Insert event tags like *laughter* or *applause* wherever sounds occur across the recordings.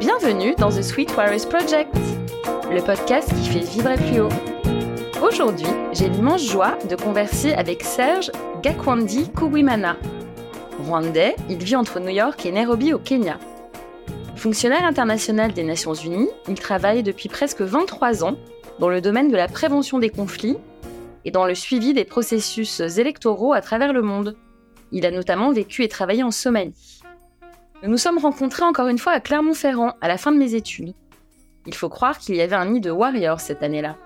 Bienvenue dans The Sweet Warriors Project, le podcast qui fait vibrer plus haut. Aujourd'hui, j'ai l'immense joie de converser avec Serge Gakwandi Kuwimana. Rwandais, il vit entre New York et Nairobi au Kenya. Fonctionnaire international des Nations Unies, il travaille depuis presque 23 ans dans le domaine de la prévention des conflits et dans le suivi des processus électoraux à travers le monde. Il a notamment vécu et travaillé en Somalie. Nous nous sommes rencontrés encore une fois à Clermont-Ferrand à la fin de mes études. Il faut croire qu'il y avait un nid de warriors cette année-là.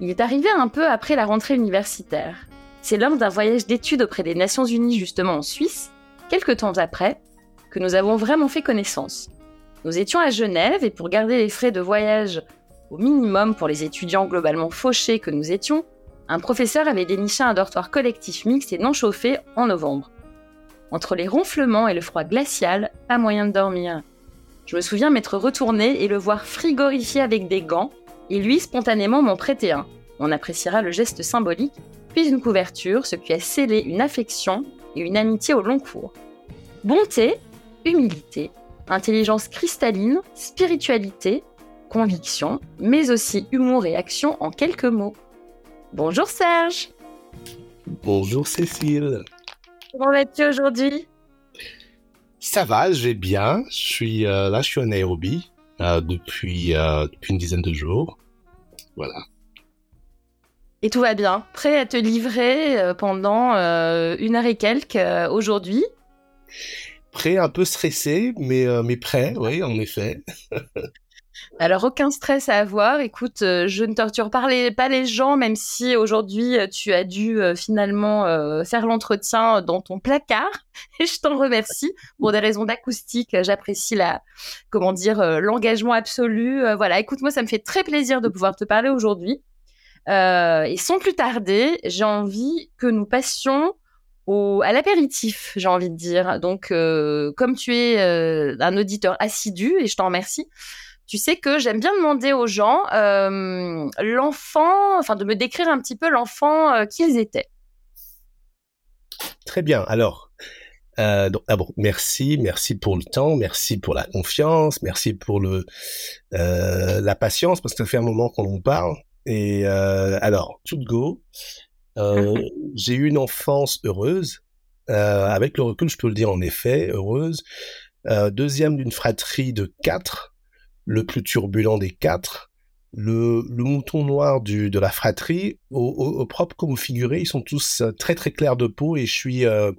Il est arrivé un peu après la rentrée universitaire. C'est lors d'un voyage d'études auprès des Nations Unies justement en Suisse, quelques temps après, que nous avons vraiment fait connaissance. Nous étions à Genève et pour garder les frais de voyage au minimum pour les étudiants globalement fauchés que nous étions, un professeur avait déniché un dortoir collectif mixte et non chauffé en novembre. Entre les ronflements et le froid glacial, pas moyen de dormir. Je me souviens m'être retourné et le voir frigorifié avec des gants, et lui spontanément m'en prêter un. On appréciera le geste symbolique, puis une couverture, ce qui a scellé une affection et une amitié au long cours. Bonté, humilité, intelligence cristalline, spiritualité, conviction, mais aussi humour et action en quelques mots. Bonjour Serge. Bonjour Cécile. Comment vas-tu aujourd'hui? Ça va, je vais bien. Je suis euh, là, je suis à Nairobi euh, depuis, euh, depuis une dizaine de jours. Voilà. Et tout va bien? Prêt à te livrer pendant une heure et quelques aujourd'hui? Prêt, un peu stressé, mais, mais prêt, oui, en effet. *laughs* Alors, aucun stress à avoir. Écoute, euh, je ne torture pas les, pas les gens, même si aujourd'hui, euh, tu as dû euh, finalement faire l'entretien dans ton placard. *laughs* Et je t'en remercie. Pour des raisons d'acoustique, j'apprécie la, comment dire, l'engagement absolu. voilà, écoute, moi, ça me fait très plaisir de pouvoir te parler aujourd'hui. et sans plus tarder, j'ai envie que nous passions au, à l'apéritif, j'ai envie de dire. Donc, comme tu es un auditeur assidu, et je t'en remercie, tu sais que j'aime bien demander aux gens euh, l'enfant, enfin de me décrire un petit peu l'enfant euh, qu'ils étaient. Très bien. Alors, euh, donc, d'abord, merci, merci pour le temps, merci pour la confiance, merci pour le la patience parce que ça fait un moment qu'on en parle. Et alors, tout go. j'ai eu une enfance heureuse. avec le recul, je peux le dire en effet, heureuse. deuxième d'une fratrie de quatre le plus turbulent des quatre, le, le mouton noir du, de la fratrie, au, propre comme au figuré, ils sont tous euh, très très clairs de peau et je suis euh,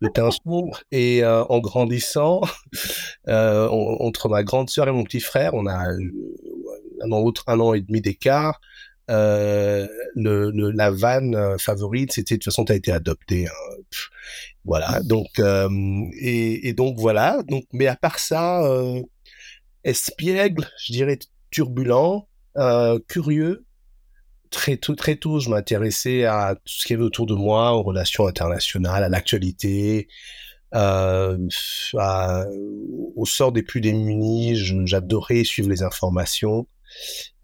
le teint sombre. *laughs* Et euh, en grandissant, *laughs* entre ma grande sœur et mon petit frère, on a un an, un an et demi d'écart. Euh, le, la vanne favorite, c'était de toute façon, tu as été adopté. Hein. Voilà. Donc et, et, donc voilà. Donc, mais à part ça, espiègle, je dirais turbulent, euh, curieux. Très tôt, très tôt, je m'intéressais à tout ce qu'il y avait autour de moi, aux relations internationales, à l'actualité, euh, au sort des plus démunis. J'adorais suivre les informations.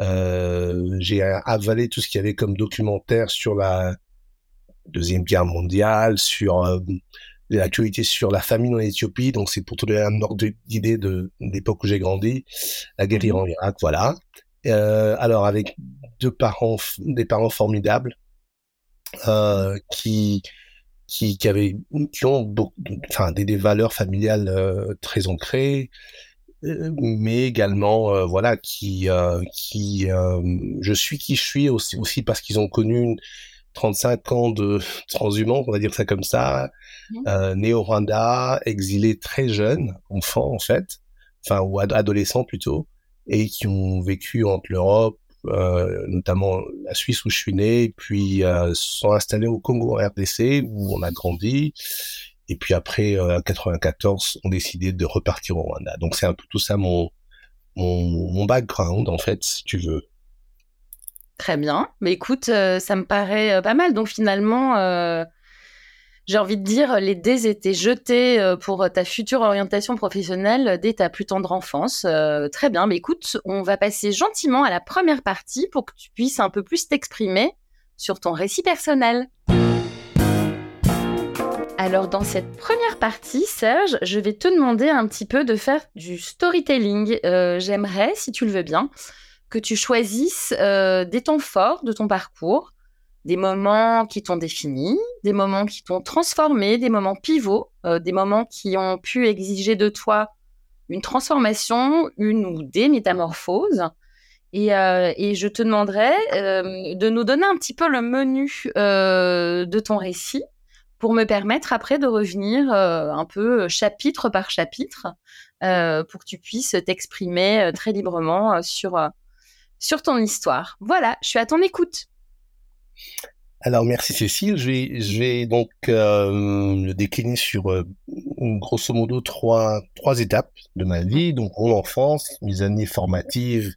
Euh, j'ai avalé tout ce qu'il y avait comme documentaire sur la deuxième guerre mondiale, sur l'actualité sur la famine en Éthiopie. Donc, c'est pour te donner un ordre d'idée de l'époque où j'ai grandi. La guerre en Irak, voilà. Euh, alors, avec deux parents, des parents formidables, euh, qui, qui, qui avaient, qui ont beaucoup, enfin, des, des valeurs familiales euh, très ancrées, mais également, euh, voilà, qui, qui, je suis qui je suis aussi, aussi parce qu'ils ont connu une, 35 ans de transhumance, on va dire ça comme ça, mmh. euh, né au Rwanda, exilé très jeune, enfant en fait, enfin ou adolescent plutôt, et qui ont vécu entre l'Europe, euh, notamment la Suisse où je suis né, puis euh, sont installés au Congo en RDC où on a grandi, et puis après euh, en 94 ont décidé de repartir au Rwanda. Donc c'est un peu tout ça mon mon, mon background en fait, si tu veux. Très bien. Mais écoute, euh, ça me paraît euh, pas mal. Donc finalement, euh, j'ai envie de dire, les dés étaient jetés pour ta future orientation professionnelle dès ta plus tendre enfance. très bien. Mais écoute, on va passer gentiment à la première partie pour que tu puisses un peu plus t'exprimer sur ton récit personnel. Alors dans cette première partie, Serge, je vais te demander un petit peu de faire du storytelling. J'aimerais, si tu le veux bien, que tu choisisses euh, des temps forts de ton parcours, des moments qui t'ont défini, des moments qui t'ont transformé, des moments pivots, euh, des moments qui ont pu exiger de toi une transformation, une ou des métamorphoses. Et, et je te demanderai de nous donner un petit peu le menu de ton récit pour me permettre après de revenir euh, un peu euh, chapitre par chapitre euh, pour que tu puisses t'exprimer très librement sur, sur ton histoire. Voilà, je suis à ton écoute. Alors merci Cécile, je vais, donc le décliner sur grosso modo trois, trois étapes de ma vie, donc mon enfance, mes années formatives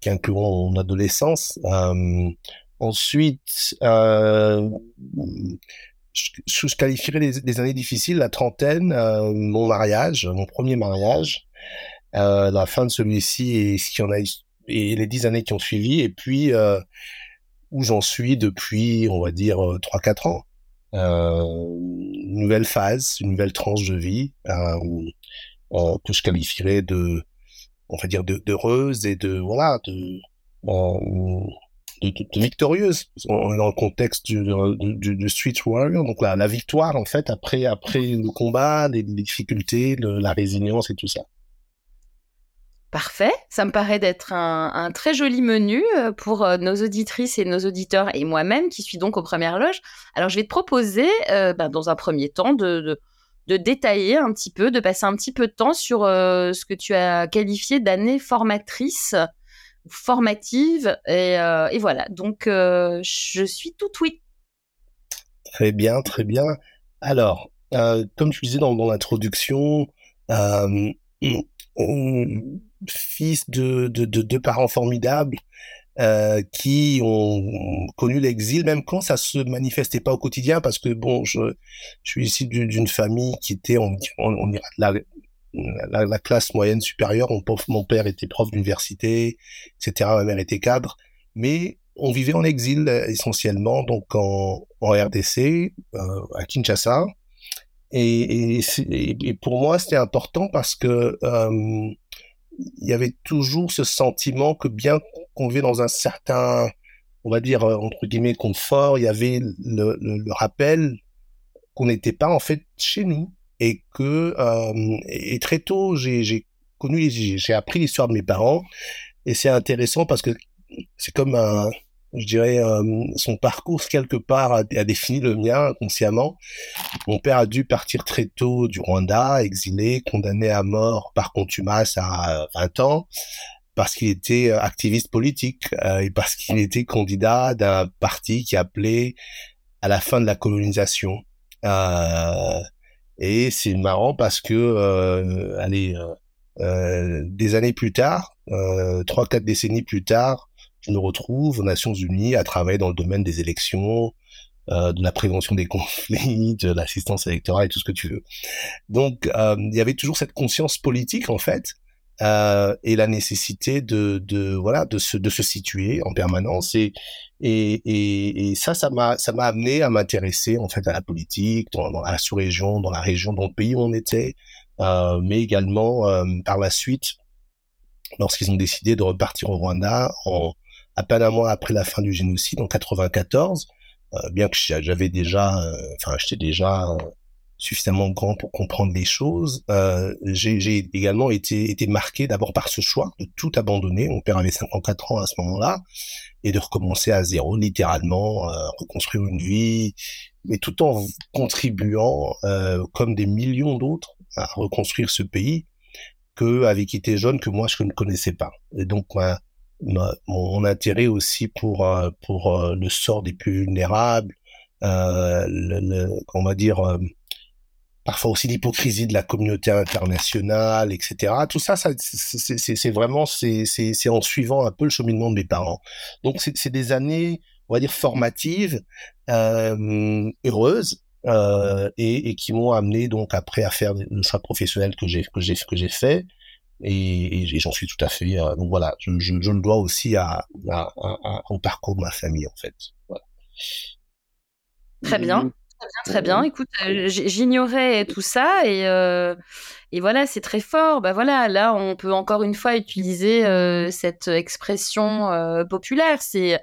qui incluront mon adolescence. ensuite, je, je qualifierais les, années difficiles, la trentaine, euh, mon mariage, mon premier mariage, euh, la fin de celui-ci et ce qui en a et les dix années qui ont suivi, et puis euh, où j'en suis depuis, on va dire euh, trois quatre ans. Euh, une nouvelle phase, une nouvelle tranche de vie euh, que je qualifierais de, on va dire, d'heureuse et de voilà, de de, victorieuse. On est dans le contexte du, du, Street Warrior, donc la, la, victoire en fait après après le combat, les, difficultés, la résilience et tout ça. Parfait, ça me paraît d'être un, très joli menu euh, pour euh, nos auditrices et nos auditeurs et moi-même qui suis donc aux premières loges. Alors je vais te proposer, euh, ben, dans un premier temps, de, détailler un petit peu, de passer un petit peu de temps sur ce que tu as qualifié d'année formatrice formative. Et, voilà, donc je suis tout oui. Très bien, très bien. Alors, comme je disais dans, dans l'introduction, fils de, de, de, deux parents formidables, euh, qui ont connu l'exil, même quand ça se manifestait pas au quotidien, parce que bon, je, je suis ici d'une famille qui était, on, on, la, la, la, classe moyenne supérieure. Mon, père était prof d'université, etc. Ma mère était cadre. Mais on vivait en exil essentiellement, donc en, en RDC, euh, à Kinshasa. Et, et, et pour moi, c'était important parce que euh, il y avait toujours ce sentiment que bien qu'on vivait dans un certain, on va dire entre guillemets confort, il y avait le rappel qu'on n'était pas en fait chez nous et que euh, et très tôt j'ai connu j'ai appris l'histoire de mes parents et c'est intéressant parce que c'est comme un je dirais euh, son parcours quelque part a, défini le mien inconsciemment. Mon père a dû partir très tôt du Rwanda, exilé, condamné à mort par contumace à 20 ans parce qu'il était activiste politique euh, et parce qu'il était candidat d'un parti qui appelait à la fin de la colonisation. Euh, et c'est marrant parce que, euh, allez, euh, euh, des années plus tard, euh, trois, quatre décennies plus tard, je me retrouve aux Nations Unies à travailler dans le domaine des élections, euh, de la prévention des *laughs* conflits, de l'assistance électorale et tout ce que tu veux. Donc, euh, il y avait toujours cette conscience politique en fait, euh, et la nécessité de, de voilà de se de se situer en permanence et et, et, ça ça m'a ça m'a amené à m'intéresser en fait à la politique dans, dans la sous-région dans la région dans le pays où on était euh, mais également euh, par la suite lorsqu'ils ont décidé de repartir au Rwanda en à peine un mois après la fin du génocide en 94 euh, bien que j'avais déjà euh, enfin j'étais déjà suffisamment grand pour comprendre les choses. Euh, j'ai également été, été marqué d'abord par ce choix de tout abandonner. Mon père avait 54 ans à ce moment-là et de recommencer à zéro, littéralement, euh, reconstruire une vie, mais tout en contribuant, euh, comme des millions d'autres, à reconstruire ce pays que avec qui était jeune que moi je ne connaissais pas. Et donc ma, mon, intérêt aussi pour euh, pour euh, le sort des plus vulnérables, euh, on va dire parfois aussi l'hypocrisie de la communauté internationale, etc. Tout ça, c'est vraiment c'est en suivant un peu le cheminement de mes parents. Donc c'est des années, on va dire formatives, heureuses. Et, et, qui m'ont amené donc après à faire le choix professionnel que j'ai que j'ai que j'ai fait et, et j'en suis tout à fait euh, donc voilà je, je, je, le dois aussi à, à, à, au parcours de ma famille en fait voilà. très bien Très bien, Écoute, j'ignorais tout ça et, et voilà, c'est très fort. Bah voilà, là, on peut encore une fois utiliser cette expression populaire. C'est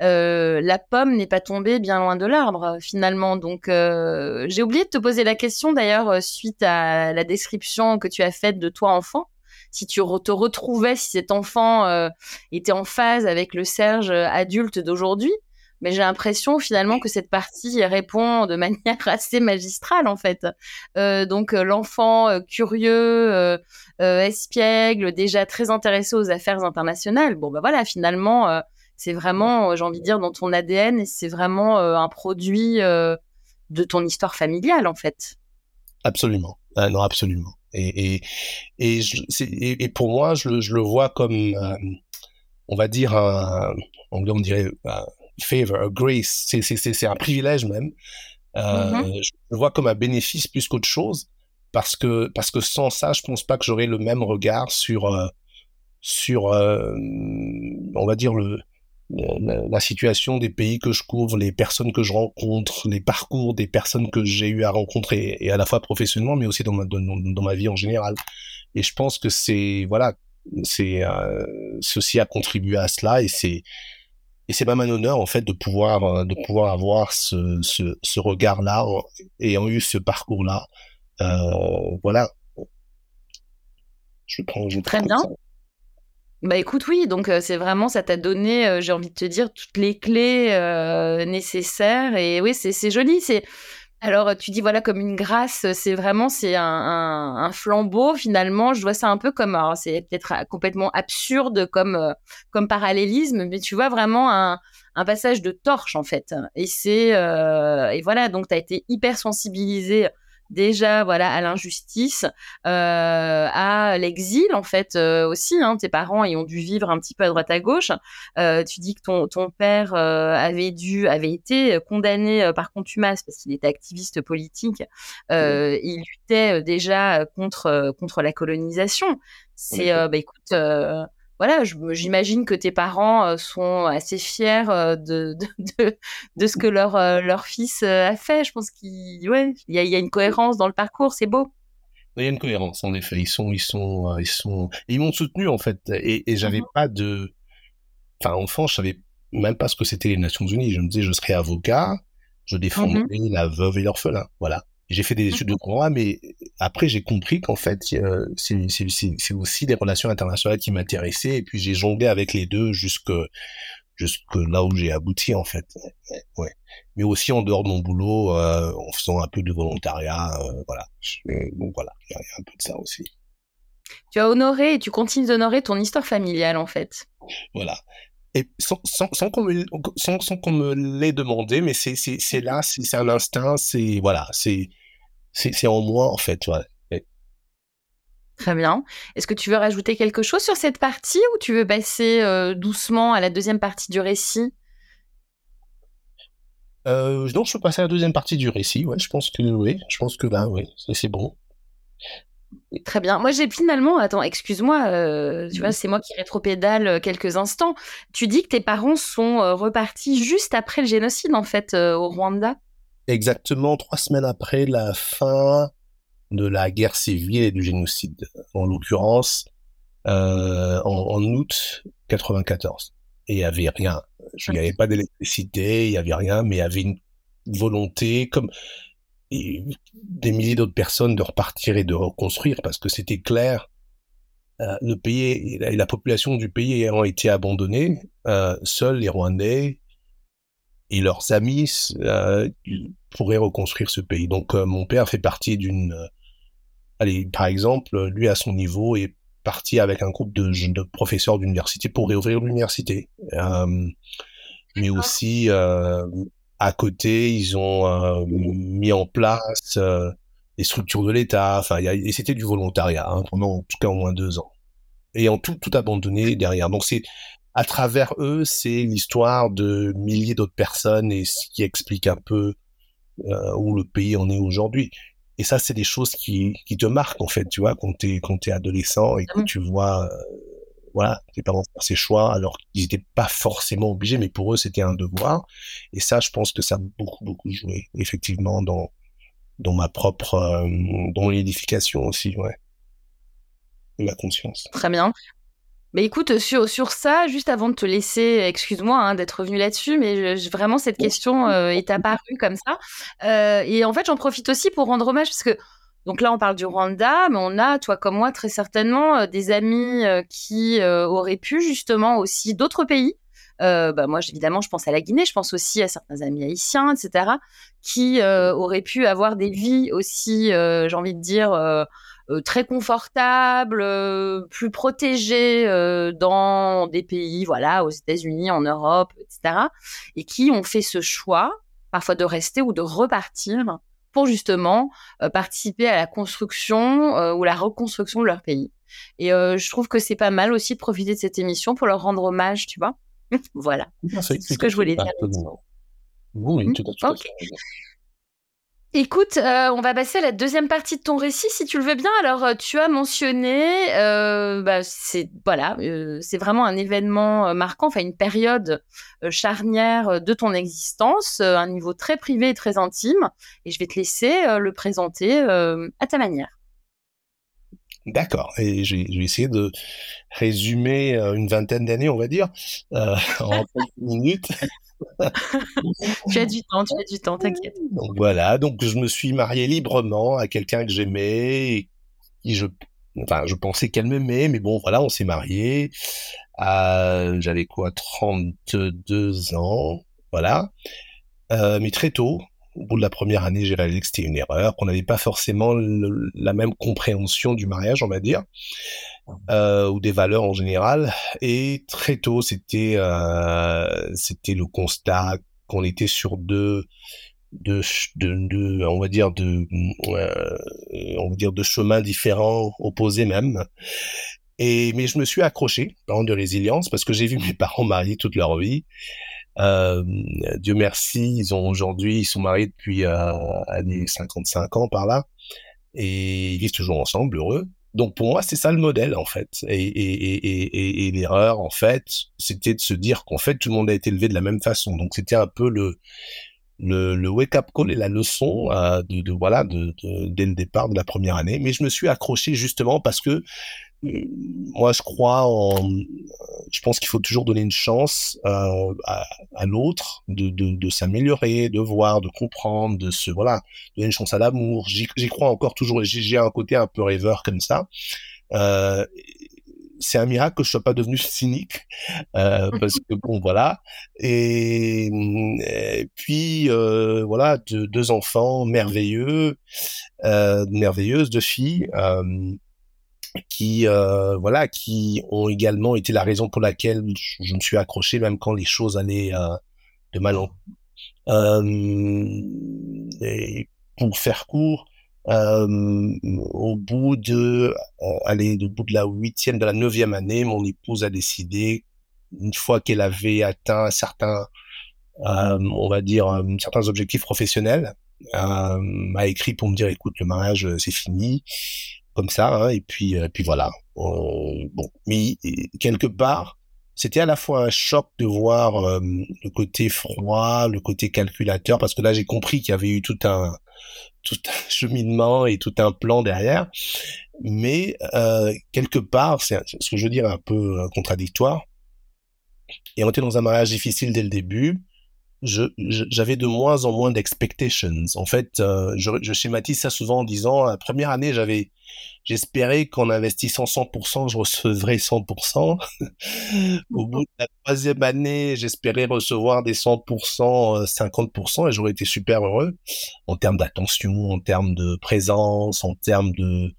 la pomme n'est pas tombée bien loin de l'arbre finalement. Donc, j'ai oublié de te poser la question d'ailleurs suite à la description que tu as faite de toi enfant si tu te retrouvais, si cet enfant était en phase avec le Serge adulte d'aujourd'hui mais j'ai l'impression finalement que cette partie répond *laughs* de manière assez magistrale en fait. Euh, donc euh, l'enfant euh, curieux, espiègle, déjà très intéressé aux affaires internationales. Bon bah voilà, finalement c'est vraiment, j'ai envie de dire, dans ton ADN et c'est vraiment un produit de ton histoire familiale en fait. Absolument, ah non absolument. Et et et, et, pour moi je, je, le vois comme on va dire un, on dirait favor, grace, c'est un privilège même. Euh, mm-hmm. Je le vois comme un bénéfice plus qu'autre chose parce que parce que sans ça, je pense pas que j'aurais le même regard sur euh, sur euh, on va dire le la, situation des pays que je couvre, les personnes que je rencontre, les parcours des personnes que j'ai eu à rencontrer, et à la fois professionnellement, mais aussi dans ma, dans, dans ma vie en général. Et je pense que c'est, voilà, c'est, ceci a contribué à cela, et c'est, et c'est pas un honneur en fait de pouvoir euh, de pouvoir avoir ce, ce, ce regard là ayant eu ce parcours là euh, voilà. Je prends je très bien bah écoute oui donc euh, c'est vraiment ça t'a donné euh, j'ai envie de te dire toutes les clés nécessaires et oui c'est joli c'est alors, tu dis voilà comme une grâce, c'est vraiment c'est un, flambeau finalement. Je vois ça un peu comme, c'est peut-être complètement absurde comme comme parallélisme, mais tu vois vraiment un, passage de torche en fait. Et c'est euh, et voilà donc tu as été hyper sensibilisé déjà voilà à l'injustice, euh, à l'exil en fait euh, aussi. Hein, tes parents ils ont dû vivre un petit peu à droite à gauche. Euh, tu dis que ton, ton père avait dû avait été condamné par contumace parce qu'il était activiste politique. Il luttait déjà contre contre la colonisation. C'est bah écoute voilà, j'imagine que tes parents euh, sont assez fiers euh, de, de, de, ce que leur, euh, leur fils a fait. Je pense qu'il ouais, y, a, y a une cohérence dans le parcours, c'est beau. Il y a une cohérence, en effet. Ils sont, ils sont, ils sont, ils m'ont soutenu en fait, et, et j'avais mmh pas de, enfin, enfant, je savais même pas ce que c'était les Nations Unies. Je me disais, je serais avocat, je mmh défendrais la veuve et l'orphelin, voilà. J'ai fait des études de droit, mais après j'ai compris qu'en fait euh, c'est aussi des relations internationales qui m'intéressaient et puis j'ai jonglé avec les deux jusque jusque là où j'ai abouti en fait. Ouais. Mais aussi en dehors de mon boulot, euh, en faisant un peu de volontariat, euh, voilà. donc voilà, il y, a un peu de ça aussi. Tu as honoré et tu continues d'honorer ton histoire familiale en fait. Voilà et sans, sans, sans qu'on me, sans, sans qu'on me l'ait demandé, mais c'est, c'est, c'est là, c'est, un instinct, c'est, voilà, c'est, c'est, c'est en moi, en fait, ouais. Très bien. Est-ce que tu veux rajouter quelque chose sur cette partie ou tu veux passer euh, doucement à la deuxième partie du récit? Euh, Non, je peux passer à la deuxième partie du récit. Ouais, je pense que oui. Je pense que là, oui, c'est bon. Très bien. Moi, j'ai finalement, attends, excuse-moi, euh, tu vois, c'est moi qui rétropédale euh, quelques instants. Tu dis que tes parents sont euh, repartis juste après le génocide, en fait, au Rwanda? Exactement, trois semaines après la fin de la guerre civile et du génocide. En l'occurrence, en, août 94. Et il n'y avait rien. Il n'y avait pas d'électricité, il n'y avait rien, mais il y avait une volonté, comme des milliers d'autres personnes de repartir et de reconstruire parce que c'était clair. Euh, le pays et la, population du pays ayant été abandonnée, euh, seuls les Rwandais et leurs amis euh, pourraient reconstruire ce pays. Donc mon père fait partie d'une, allez par exemple, lui à son niveau est parti avec un groupe de, de professeurs d'université pour réouvrir l'université, mais aussi à côté, ils ont euh, mis en place euh, les structures de l'État. Enfin, et c'était du volontariat hein, pendant en tout cas au moins deux ans. Et en tout, tout abandonné derrière. Donc c'est à travers eux, c'est l'histoire de milliers d'autres personnes et ce qui explique un peu euh, où le pays en est aujourd'hui. Et ça, c'est des choses qui, qui te marquent en fait, tu vois, quand t'es quand t'es adolescent et que tu vois voilà, les parents faire ces choix alors qu'ils n'étaient pas forcément obligés, mais pour eux c'était un devoir. Et ça, je pense que ça a beaucoup beaucoup joué effectivement dans dans ma propre euh, dans l'édification aussi, ouais, de ma conscience. Très bien. Mais écoute, sur, sur ça, juste avant de te laisser, excuse-moi hein, d'être revenu là-dessus, mais vraiment cette question euh, est apparue comme ça. Euh, et en fait, j'en profite aussi pour rendre hommage parce que donc là, on parle du Rwanda, mais on a, toi comme moi, très certainement euh, des amis euh, qui euh, auraient pu justement aussi d'autres pays. bah moi, évidemment, je pense à la Guinée, je pense aussi à certains amis haïtiens, etc., qui auraient pu avoir des vies aussi, j'ai envie de dire, très confortables, plus protégées dans des pays, voilà, aux États-Unis, en Europe, etc., et qui ont fait ce choix, parfois de rester ou de repartir pour justement euh, participer à la construction euh, ou la reconstruction de leur pays. Et euh, je trouve que c'est pas mal aussi de profiter de cette émission pour leur rendre hommage, tu vois. *laughs* voilà. C'est ce que je voulais dire. Oui, tout à fait. Écoute, euh, on va passer à la deuxième partie de ton récit, si tu le veux bien. Alors, euh, tu as mentionné, euh, bah, c'est vraiment un événement marquant, enfin une période charnière de ton existence, un niveau très privé et très intime. Et je vais te laisser le présenter à ta manière. D'accord. Et je vais essayer de résumer une vingtaine d'années, on va dire, *laughs* en quelques minutes. *laughs* tu as du temps, tu as du temps, t'inquiète. *laughs* Donc voilà, donc je me suis marié librement à quelqu'un que j'aimais, et je, enfin, je pensais qu'elle m'aimait, mais bon, voilà, on s'est mariés. Euh, J'avais quoi, 32 ans, voilà. Euh, mais très tôt, au bout de la première année, j'ai réalisé que c'était une erreur, qu'on n'avait pas forcément la même compréhension du mariage, on va dire euh, ou des valeurs en général. Et très tôt, c'était euh, le constat qu'on était sur deux de, de, on va dire de on va dire de chemins différents opposés même mais je me suis accroché en de résilience parce que j'ai vu *laughs* mes parents mariés toute leur vie euh, Dieu merci ils ont aujourd'hui ils sont mariés depuis euh, 55 ans par là et ils vivent toujours ensemble heureux donc pour moi, c'est ça le modèle en fait. Et, l'erreur en fait, c'était de se dire qu'en fait tout le monde a été élevé de la même façon. Donc c'était un peu le wake-up call et la leçon euh, de, voilà dès le départ de la première année. Mais je me suis accroché justement parce que moi, je crois en. Je pense qu'il faut toujours donner une chance euh, à, à l'autre de, de, de s'améliorer, de voir, de comprendre, de se voilà, donner une chance à l'amour. J'y crois encore toujours. J'ai un côté un peu rêveur comme ça. Euh, c'est un miracle que je sois pas devenu cynique euh, *laughs* parce que bon voilà et, et puis euh, voilà deux, deux enfants merveilleux euh, merveilleuses deux filles euh, qui euh, voilà qui ont également été la raison pour laquelle je me suis accroché même quand les choses allaient euh, de mal en euh, et pour faire court euh, au bout de euh, allez au bout de la huitième de la neuvième année mon épouse a décidé une fois qu'elle avait atteint certains euh, on va dire certains objectifs professionnels m'a écrit pour me dire écoute le mariage c'est fini comme ça, hein, et puis, euh, puis voilà. bon, mais quelque part, c'était à la fois un choc de voir euh, le côté froid, le côté calculateur, parce que là j'ai compris qu'il y avait eu tout un tout un *laughs* cheminement et tout un plan derrière. Mais euh, quelque part, c'est ce que je veux dire un peu contradictoire. Et on était dans un mariage difficile dès le début j'avais de moins en moins d'expectations. En fait, euh, je, je, schématise ça souvent en disant, la première année, j'avais, j'espérais qu'en investissant 100%, je recevrais 100%. *laughs* Au bout de la troisième année, j'espérais recevoir des 100%, 50%, euh, et j'aurais été super heureux en termes d'attention, en termes de présence, en termes de,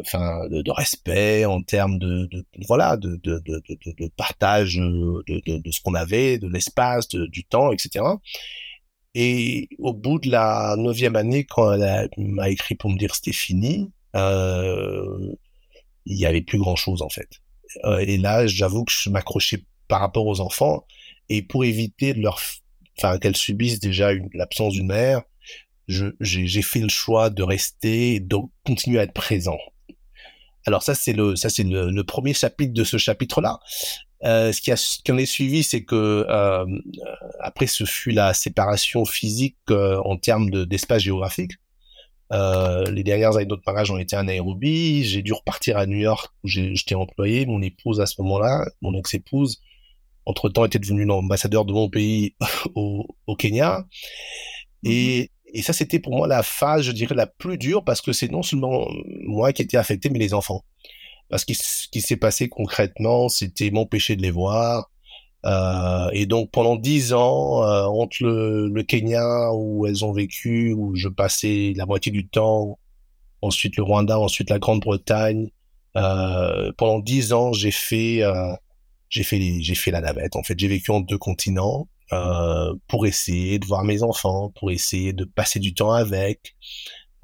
enfin de, de, respect en termes de, de voilà de, de, de, partage de, de, ce qu'on avait de l'espace du temps etc et au bout de la neuvième année quand elle m'a écrit pour me dire c'était fini euh, il y avait plus grand chose en fait. Euh, et là j'avoue que je m'accrochais par rapport aux enfants et pour éviter de leur enfin qu'elles subissent déjà l'absence d'une mère j'ai fait le choix de rester de continuer à être présent Alors ça c'est le ça c'est le, premier chapitre de ce chapitre-là. Euh, ce qui a ce qui en est suivi, c'est que euh, après ce fut la séparation physique euh, en termes d'espace géographique. Euh, les dernières années de notre mariage ont été en Nairobi. J'ai dû repartir à New York où j'étais employé. Mon épouse à ce moment-là, mon ex-épouse, entre-temps était devenue l'ambassadeur de mon pays *laughs* au, au Kenya. Et. Et ça, c'était pour moi la phase, je dirais, la plus dure parce que c'est non seulement moi qui étais affecté, mais les enfants. Parce que ce qui s'est passé concrètement, c'était m'empêcher de les voir. Euh, et donc pendant dix ans, euh, entre le, Kenya où elles ont vécu, où je passais la moitié du temps, ensuite le Rwanda, ensuite la Grande-Bretagne, euh, pendant dix ans, j'ai fait, j'ai fait, j'ai fait la navette. En fait, j'ai vécu en deux continents. Euh, pour essayer de voir mes enfants, pour essayer de passer du temps avec,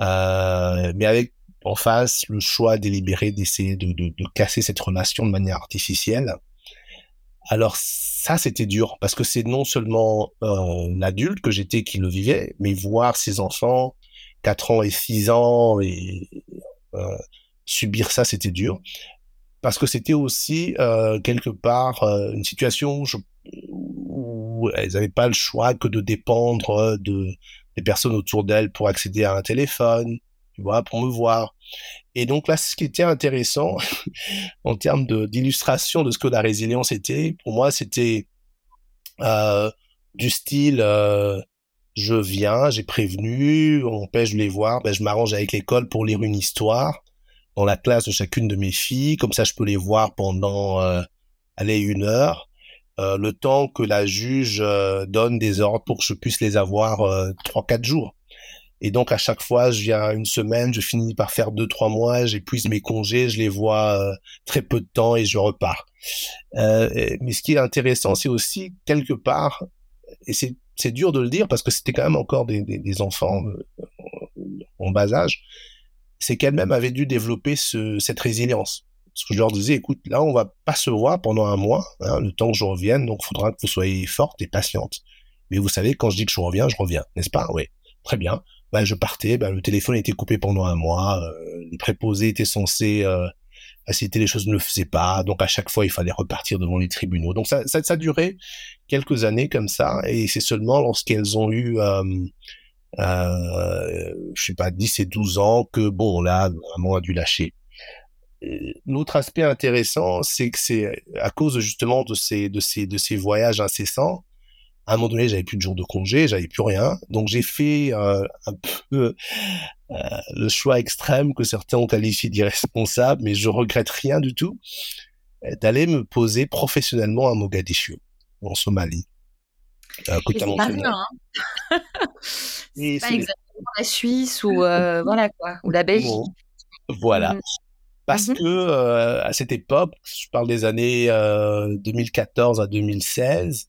euh, mais avec en face le choix délibéré d'essayer de, de, de, casser cette relation de manière artificielle. Alors ça, c'était dur parce que c'est non seulement euh, l'adulte que j'étais qui le vivait, mais voir ses enfants 4 ans et 6 ans et euh, subir ça, c'était dur. Parce que c'était aussi euh, quelque part euh, une situation où je, elles n'avaient pas le choix que de dépendre euh, de des personnes autour d'elles pour accéder à un téléphone, tu vois, pour me voir. Et donc là, ce qui était intéressant *laughs* en termes d'illustration de, ce que la résilience était, pour moi, c'était euh, du style euh, je viens, j'ai prévenu, on empêche de les voir, ben, je m'arrange avec l'école pour lire une histoire dans la classe de chacune de mes filles, comme ça je peux les voir pendant euh, une heure. Euh, le temps que la juge euh, donne des ordres pour que je puisse les avoir euh, trois quatre jours. Et donc à chaque fois, je viens une semaine, je finis par faire deux trois mois, j'épuise mes congés, je les vois très peu de temps et je repars. mais ce qui est intéressant, c'est aussi quelque part, et c'est c'est dur de le dire parce que c'était quand même encore des, des, des enfants en bas âge, c'est qu'elle-même avait dû développer ce, cette résilience. Parce que je leur disais, écoute, là, on va pas se voir pendant un mois, hein, le temps que je revienne, donc il faudra que vous soyez forte et patiente. Mais vous savez, quand je dis que je reviens, je reviens, n'est-ce pas? Oui, très bien. Ben, je partais, ben, le téléphone était coupé pendant un mois, euh, les préposés étaient censés euh, les choses, ne le faisaient pas, donc à chaque fois, il fallait repartir devant les tribunaux. Donc ça, ça, ça a duré quelques années comme ça, et c'est seulement lorsqu'elles ont eu... Euh, euh, je sais pas, 10 et 12 ans que bon là vraiment a dû lâcher l'autre aspect intéressant, c'est que c'est à cause justement de ces de ces de ces voyages incessants. À un moment donné, j'avais plus de jours de congé, j'avais plus rien, donc j'ai fait euh, un peu euh, le choix extrême que certains ont qualifié d'irresponsable, mais je regrette rien du tout, d'aller me poser professionnellement à Mogadiscio, en Somalie. Euh, c'est pas hein C'est pas exactement la Suisse ou euh, *laughs* voilà quoi, ou la Belgique. Voilà. Mm parce mmh que euh, à cette époque, je parle des années euh, 2014 à 2016,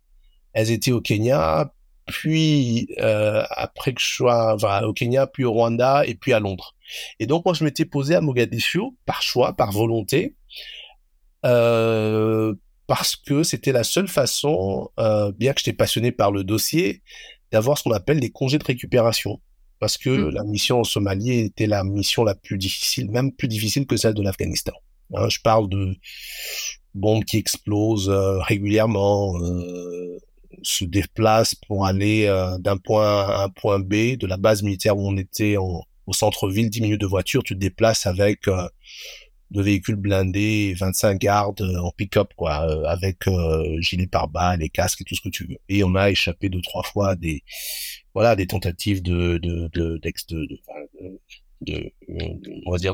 elles étaient au Kenya, puis euh, après que je sois enfin, au Kenya, puis au Rwanda et puis à Londres. Et donc moi je m'étais posé à Mogadiscio par choix, par volonté, euh, parce que c'était la seule façon, euh, bien que j'étais passionné par le dossier, d'avoir ce qu'on appelle des congés de récupération parce que mmh. la mission en Somalie était la mission la plus difficile, même plus difficile que celle de l'Afghanistan. Hein, je parle de bombes qui explosent euh, régulièrement, euh, se déplacent pour aller euh, d'un point à un point B, de la base militaire où on était en, au centre-ville, 10 minutes de voiture, tu te déplaces avec euh, deux véhicules blindés, 25 gardes en pick-up, quoi, avec gilet pare-balles, les casques et tout ce que tu veux. Et on a échappé deux, trois fois des voilà des tentatives de de de de, de, on va dire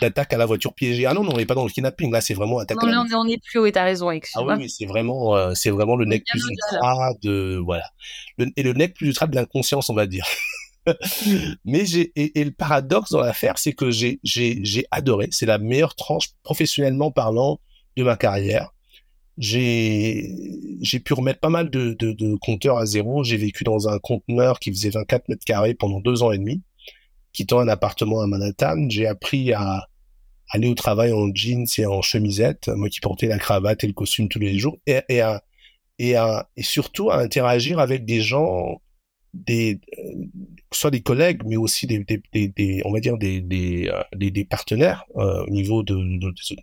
d'attaque à la voiture piégée. Ah non, non, on n'est pas dans le kidnapping. Là, c'est vraiment attaque. Non, non, on est plus haut. T'as raison, Ah oui, mais c'est vraiment, euh, c'est vraiment le nec plus ultra de, voilà, et le nec plus ultra de l'inconscience, on va dire. *laughs* *laughs* mais j'ai et, le paradoxe dans l'affaire, c'est que j'ai j'ai adoré. C'est la meilleure tranche professionnellement parlant de ma carrière j'ai j'ai pu remettre pas mal de, de, de compteurs à zéro. J'ai vécu dans un conteneur qui faisait 24 mètres carrés pendant deux ans et demi, quittant un appartement à Manhattan. J'ai appris à aller au travail en jeans et en chemisette, moi qui portais la cravate et le costume tous les jours, et, et, à, et, et surtout à interagir avec des gens, des, que ce soit des collègues, mais aussi des, des, des, on va dire des, des, des, partenaires euh, au niveau de,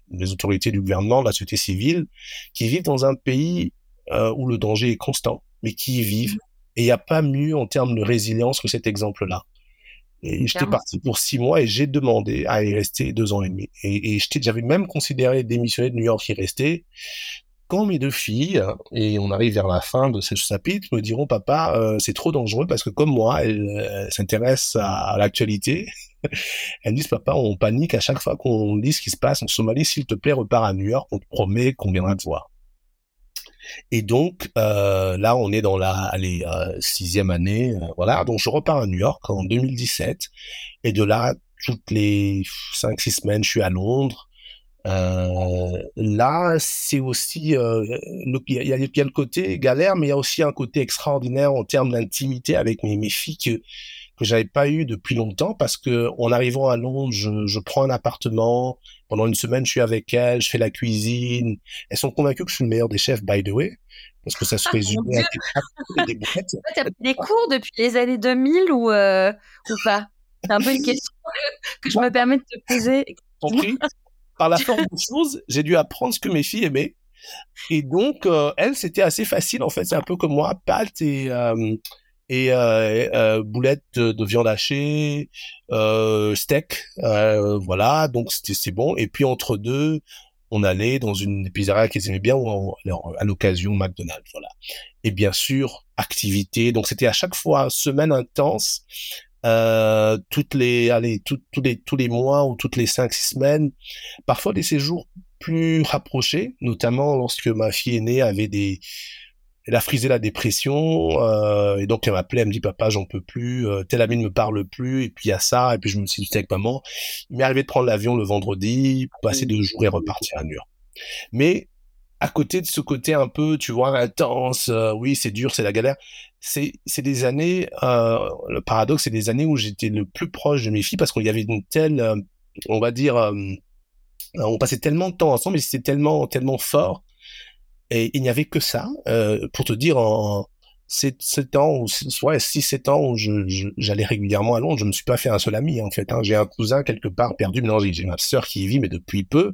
des autorités du gouvernement, de la société civile, qui vivent dans un pays euh, où le danger est constant, mais qui y vivent. Mmh. Et il n'y a pas mieux en termes de résilience que cet exemple-là. Et j'étais parti pour six mois et j'ai demandé à y rester deux ans et demi. Et, et j'avais même considéré démissionner de New York y rester quand mes deux filles, et on arrive vers la fin de ce chapitre, me diront papa, euh, c'est trop dangereux parce que comme moi, elles, s'intéressent à, l'actualité. *laughs* elles disent papa, on panique à chaque fois qu'on dit ce qui se passe en Somalie. S'il te plaît, repars à New York, on te promet qu'on viendra te voir. Et donc euh, là, on est dans la allez, euh, sixième année, voilà. Donc je repars à New York en 2017, et de là, toutes les cinq six semaines, je suis à Londres. Euh, là, c'est aussi, euh, il y, a, y, a le côté galère, mais il y a aussi un côté extraordinaire en termes d'intimité avec mes, mes filles que que j'avais pas eu depuis longtemps parce que en arrivant à Londres, je, je, prends un appartement. Pendant une semaine, je suis avec elles, je fais la cuisine. Elles sont convaincues que je suis le meilleur des chefs, by the way, parce que ça se ah, résume à des boulettes. Des cours depuis les années 2000 ou euh, ou pas? C'est un peu une *laughs* question que je me permets de te poser par la *laughs* forme des choses, j'ai dû apprendre ce que mes filles aimaient. Et donc, euh, elle, c'était assez facile, en fait. C'est un peu comme moi, pâtes et, euh, et euh, euh boulettes de, viande hachée, steak, voilà. Donc, c'était bon. Et puis, entre deux, on allait dans une pizzeria qu'ils aimaient bien, ou à l'occasion McDonald's, voilà. Et bien sûr, activité. Donc, c'était à chaque fois semaine intense euh, toutes les, allez, tous les, tous les mois ou toutes les cinq, six semaines, parfois des séjours plus rapprochés, notamment lorsque ma fille aînée avait des, elle a frisé la dépression, euh, et donc elle m'appelait, elle me dit papa j'en peux plus, euh, tel ami ne me parle plus, et puis il y a ça, et puis je me suis dit avec maman. Il m'est arrivé de prendre l'avion le vendredi, passer deux jours et repartir à New York. Mais à côté de ce côté un peu, tu vois, intense, euh, oui, c'est dur, c'est la galère. C'est c'est des années, euh, le paradoxe, c'est des années où j'étais le plus proche de mes filles parce qu'il y avait une telle, euh, on va dire, on passait tellement de temps ensemble et c'était tellement tellement fort et il n'y avait que ça. pour te dire, en, 7 ans, ou ouais, 6-7 ans où j'allais régulièrement à Londres, je me suis pas fait un seul ami en fait. Hein. J'ai un cousin quelque part perdu, mais non, j'ai ma sœur qui y vit, mais depuis peu.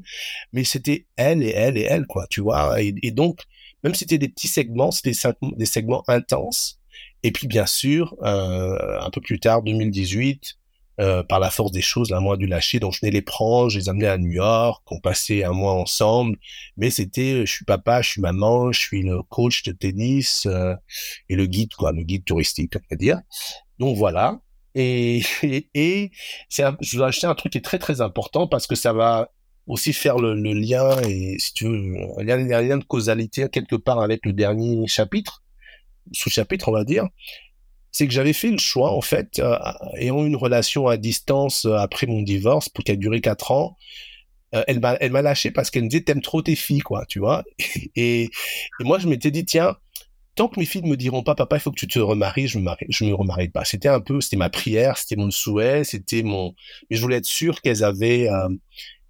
Mais c'était elle et elle et elle, quoi, tu vois. Et, donc, même si c'était des petits segments, c'était des segments intenses. Et puis bien sûr, euh, un peu plus tard, 2018, euh, par la force des choses, là, moi, dû lâcher. Donc, je venais les prendre, je les amenais à New York, on passait un mois ensemble. Mais c'était, euh, je suis papa, je suis maman, je suis le coach de tennis euh, et le guide, quoi, le guide touristique, on va dire. Donc, voilà. Et, *laughs* et, c'est je dois acheter un truc qui est très, très important parce que ça va aussi faire le, le lien et, si tu veux, un lien, un lien de causalité quelque part avec le dernier chapitre, sous-chapitre, on va dire c'est que j'avais fait le choix, en fait, euh, ayant une relation à distance euh, après mon divorce, pour qui a duré quatre ans, euh, elle m'a elle lâché parce qu'elle me disait t'aimes trop tes filles quoi tu vois. *laughs* Et, et moi je m'étais dit tiens tant que mes filles ne me diront pas papa il faut que tu te remaries je me marie, me remarie pas. C'était un peu c'était ma prière c'était mon souhait c'était mon mais je voulais être sûr qu'elles avaient euh,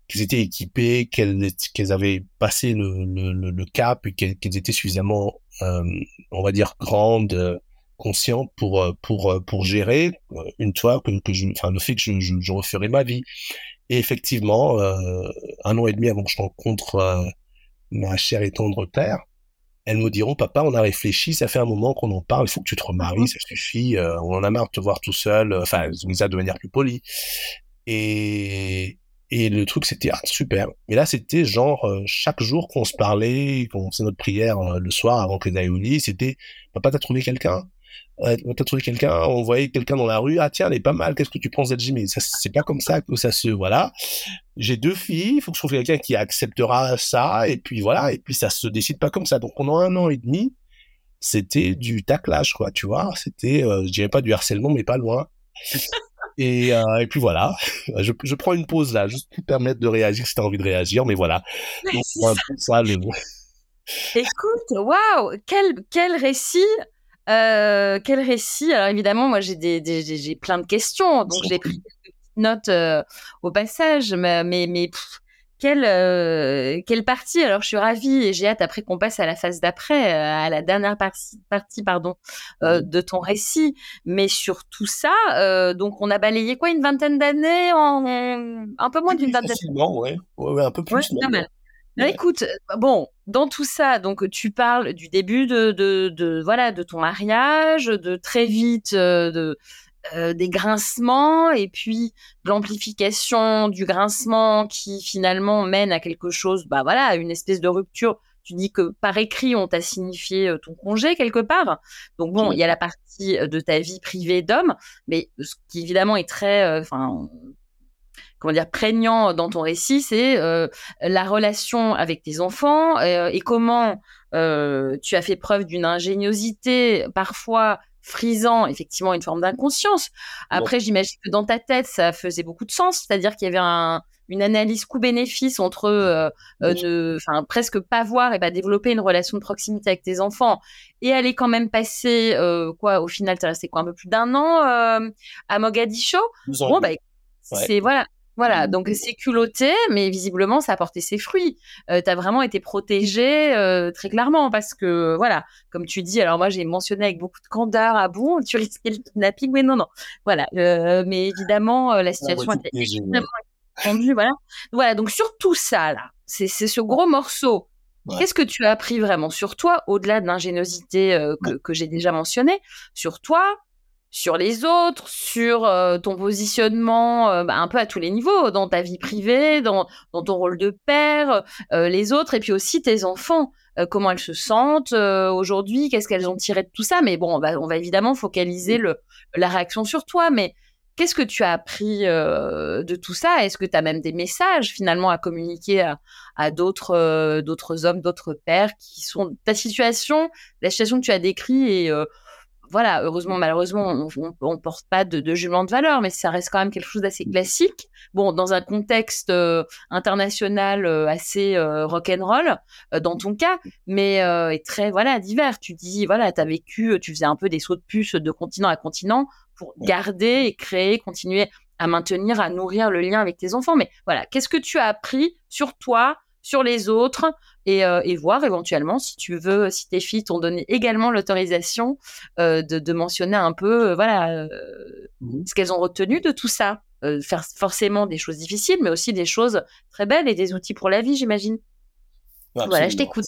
qu'elles étaient équipées qu'elles qu'elles avaient passé le, le, le, cap et qu'elles étaient suffisamment on va dire grandes conscient pour euh, pour euh, pour gérer euh, une fois que, que je, enfin le fait que je, je, je referai ma vie. Et effectivement, un an et demi avant que je rencontre ma chère et tendre père, elles me diront papa, on a réfléchi, ça fait un moment qu'on en parle, il faut que tu te remaries, ça suffit, on en a marre de te voir tout seul. Enfin, ça de manière plus polie. Et et le truc, c'était ah, super. Mais là, c'était genre chaque jour qu'on se parlait, qu'on faisait notre prière le soir avant que aillent au lit, c'était papa, t'as trouvé quelqu'un? Euh, t'as trouvé quelqu'un, on voyait quelqu'un dans la rue, ah tiens, elle est pas mal, qu'est-ce que tu penses d'elle Mais ça, c'est pas comme ça que ça se, voilà. J'ai deux filles, il faut que je trouve quelqu'un qui acceptera ça, et puis voilà, et puis ça se décide pas comme ça. Donc pendant un an et demi, c'était du taclage, quoi, tu vois. C'était, euh, je dirais pas du harcèlement, mais pas loin. *laughs* Et, euh, et puis voilà, je, je, prends une pause là, juste pour permettre de réagir si tu as envie de réagir, mais voilà. Donc, un peu ça, les Écoute, waouh, quel, quel récit euh, quel récit? Alors évidemment, moi j'ai des, j'ai plein de questions, donc j'ai pris des notes euh, au passage, mais, mais, mais quelle, euh, quelle partie? Alors, je suis ravie et j'ai hâte après qu'on passe à la phase d'après, à la dernière partie, partie pardon, de ton récit. Mais sur tout ça, donc on a balayé quoi, une vingtaine d'années en un peu moins d'une vingtaine. Ouais. ouais, ouais, un peu plus. Ouais, mal. Écoute, bon, dans tout ça, donc tu parles du début de, de, de voilà de ton mariage, de très vite de euh, des grincements et puis l'amplification du grincement qui finalement mène à quelque chose, bah voilà, une espèce de rupture. Tu dis que par écrit, on t'a signifié euh, ton congé quelque part. Donc bon, il y a la partie euh, de ta vie privée d'homme, mais ce qui évidemment est très, enfin, comment dire, prégnant dans ton récit, c'est la relation avec tes enfants et comment tu as fait preuve d'une ingéniosité parfois frisant effectivement une forme d'inconscience. Après, j'imagine que dans ta tête, ça faisait beaucoup de sens, c'est-à-dire qu'il y avait une analyse coût-bénéfice entre euh, euh, enfin presque pas voir et pas développer une relation de proximité avec tes enfants. Et aller quand même passer euh, quoi au final tu es resté quoi un peu plus d'un an à Mogadiscio? Bon bah c'est voilà voilà, mmh. donc c'est culotté, mais visiblement ça a porté ses fruits. Euh, tu as vraiment été protégé euh, très clairement parce que, voilà, comme tu dis, alors moi j'ai mentionné avec beaucoup de candeur, ah bon, tu risquais le kidnapping, mais non, non. Voilà, euh, mais évidemment, la situation était extrêmement tendue, voilà. Voilà, donc sur tout ça, là, c'est ce gros morceau. Qu'est-ce que tu as appris vraiment sur toi, au-delà de l'ingéniosité que, que j'ai déjà mentionnée, sur toi, sur les autres, sur euh, ton positionnement euh, bah, un peu à tous les niveaux, dans ta vie privée, dans, ton rôle de père, euh, les autres, et puis aussi tes enfants. comment elles se sentent aujourd'hui, qu'est-ce qu'elles ont tiré de tout ça? Mais bon, on va, on va évidemment focaliser le, la réaction sur toi. Mais qu'est-ce que tu as appris de tout ça? Est-ce que tu as même des messages finalement à communiquer à, à d'autres d'autres hommes, d'autres pères qui sont ta situation, la situation que tu as décrite et voilà, heureusement, malheureusement, on, ne porte pas de, de, jugement de valeur, mais ça reste quand même quelque chose d'assez classique. Bon, dans un contexte euh, international euh, assez euh, rock'n'roll, dans ton cas, mais est très voilà divers. Tu dis voilà, tu as vécu, tu faisais un peu des sauts de puce de continent à continent pour garder et créer, continuer à maintenir, à nourrir le lien avec tes enfants. Mais voilà, qu'est-ce que tu as appris sur toi, sur les autres euh, et, voir éventuellement si tu veux, si tes filles t'ont donné également l'autorisation euh, de, mentionner un peu, euh, voilà, mmh ce qu'elles ont retenu de tout ça. faire forcément des choses difficiles, mais aussi des choses très belles et des outils pour la vie, j'imagine. Voilà, je t'écoute.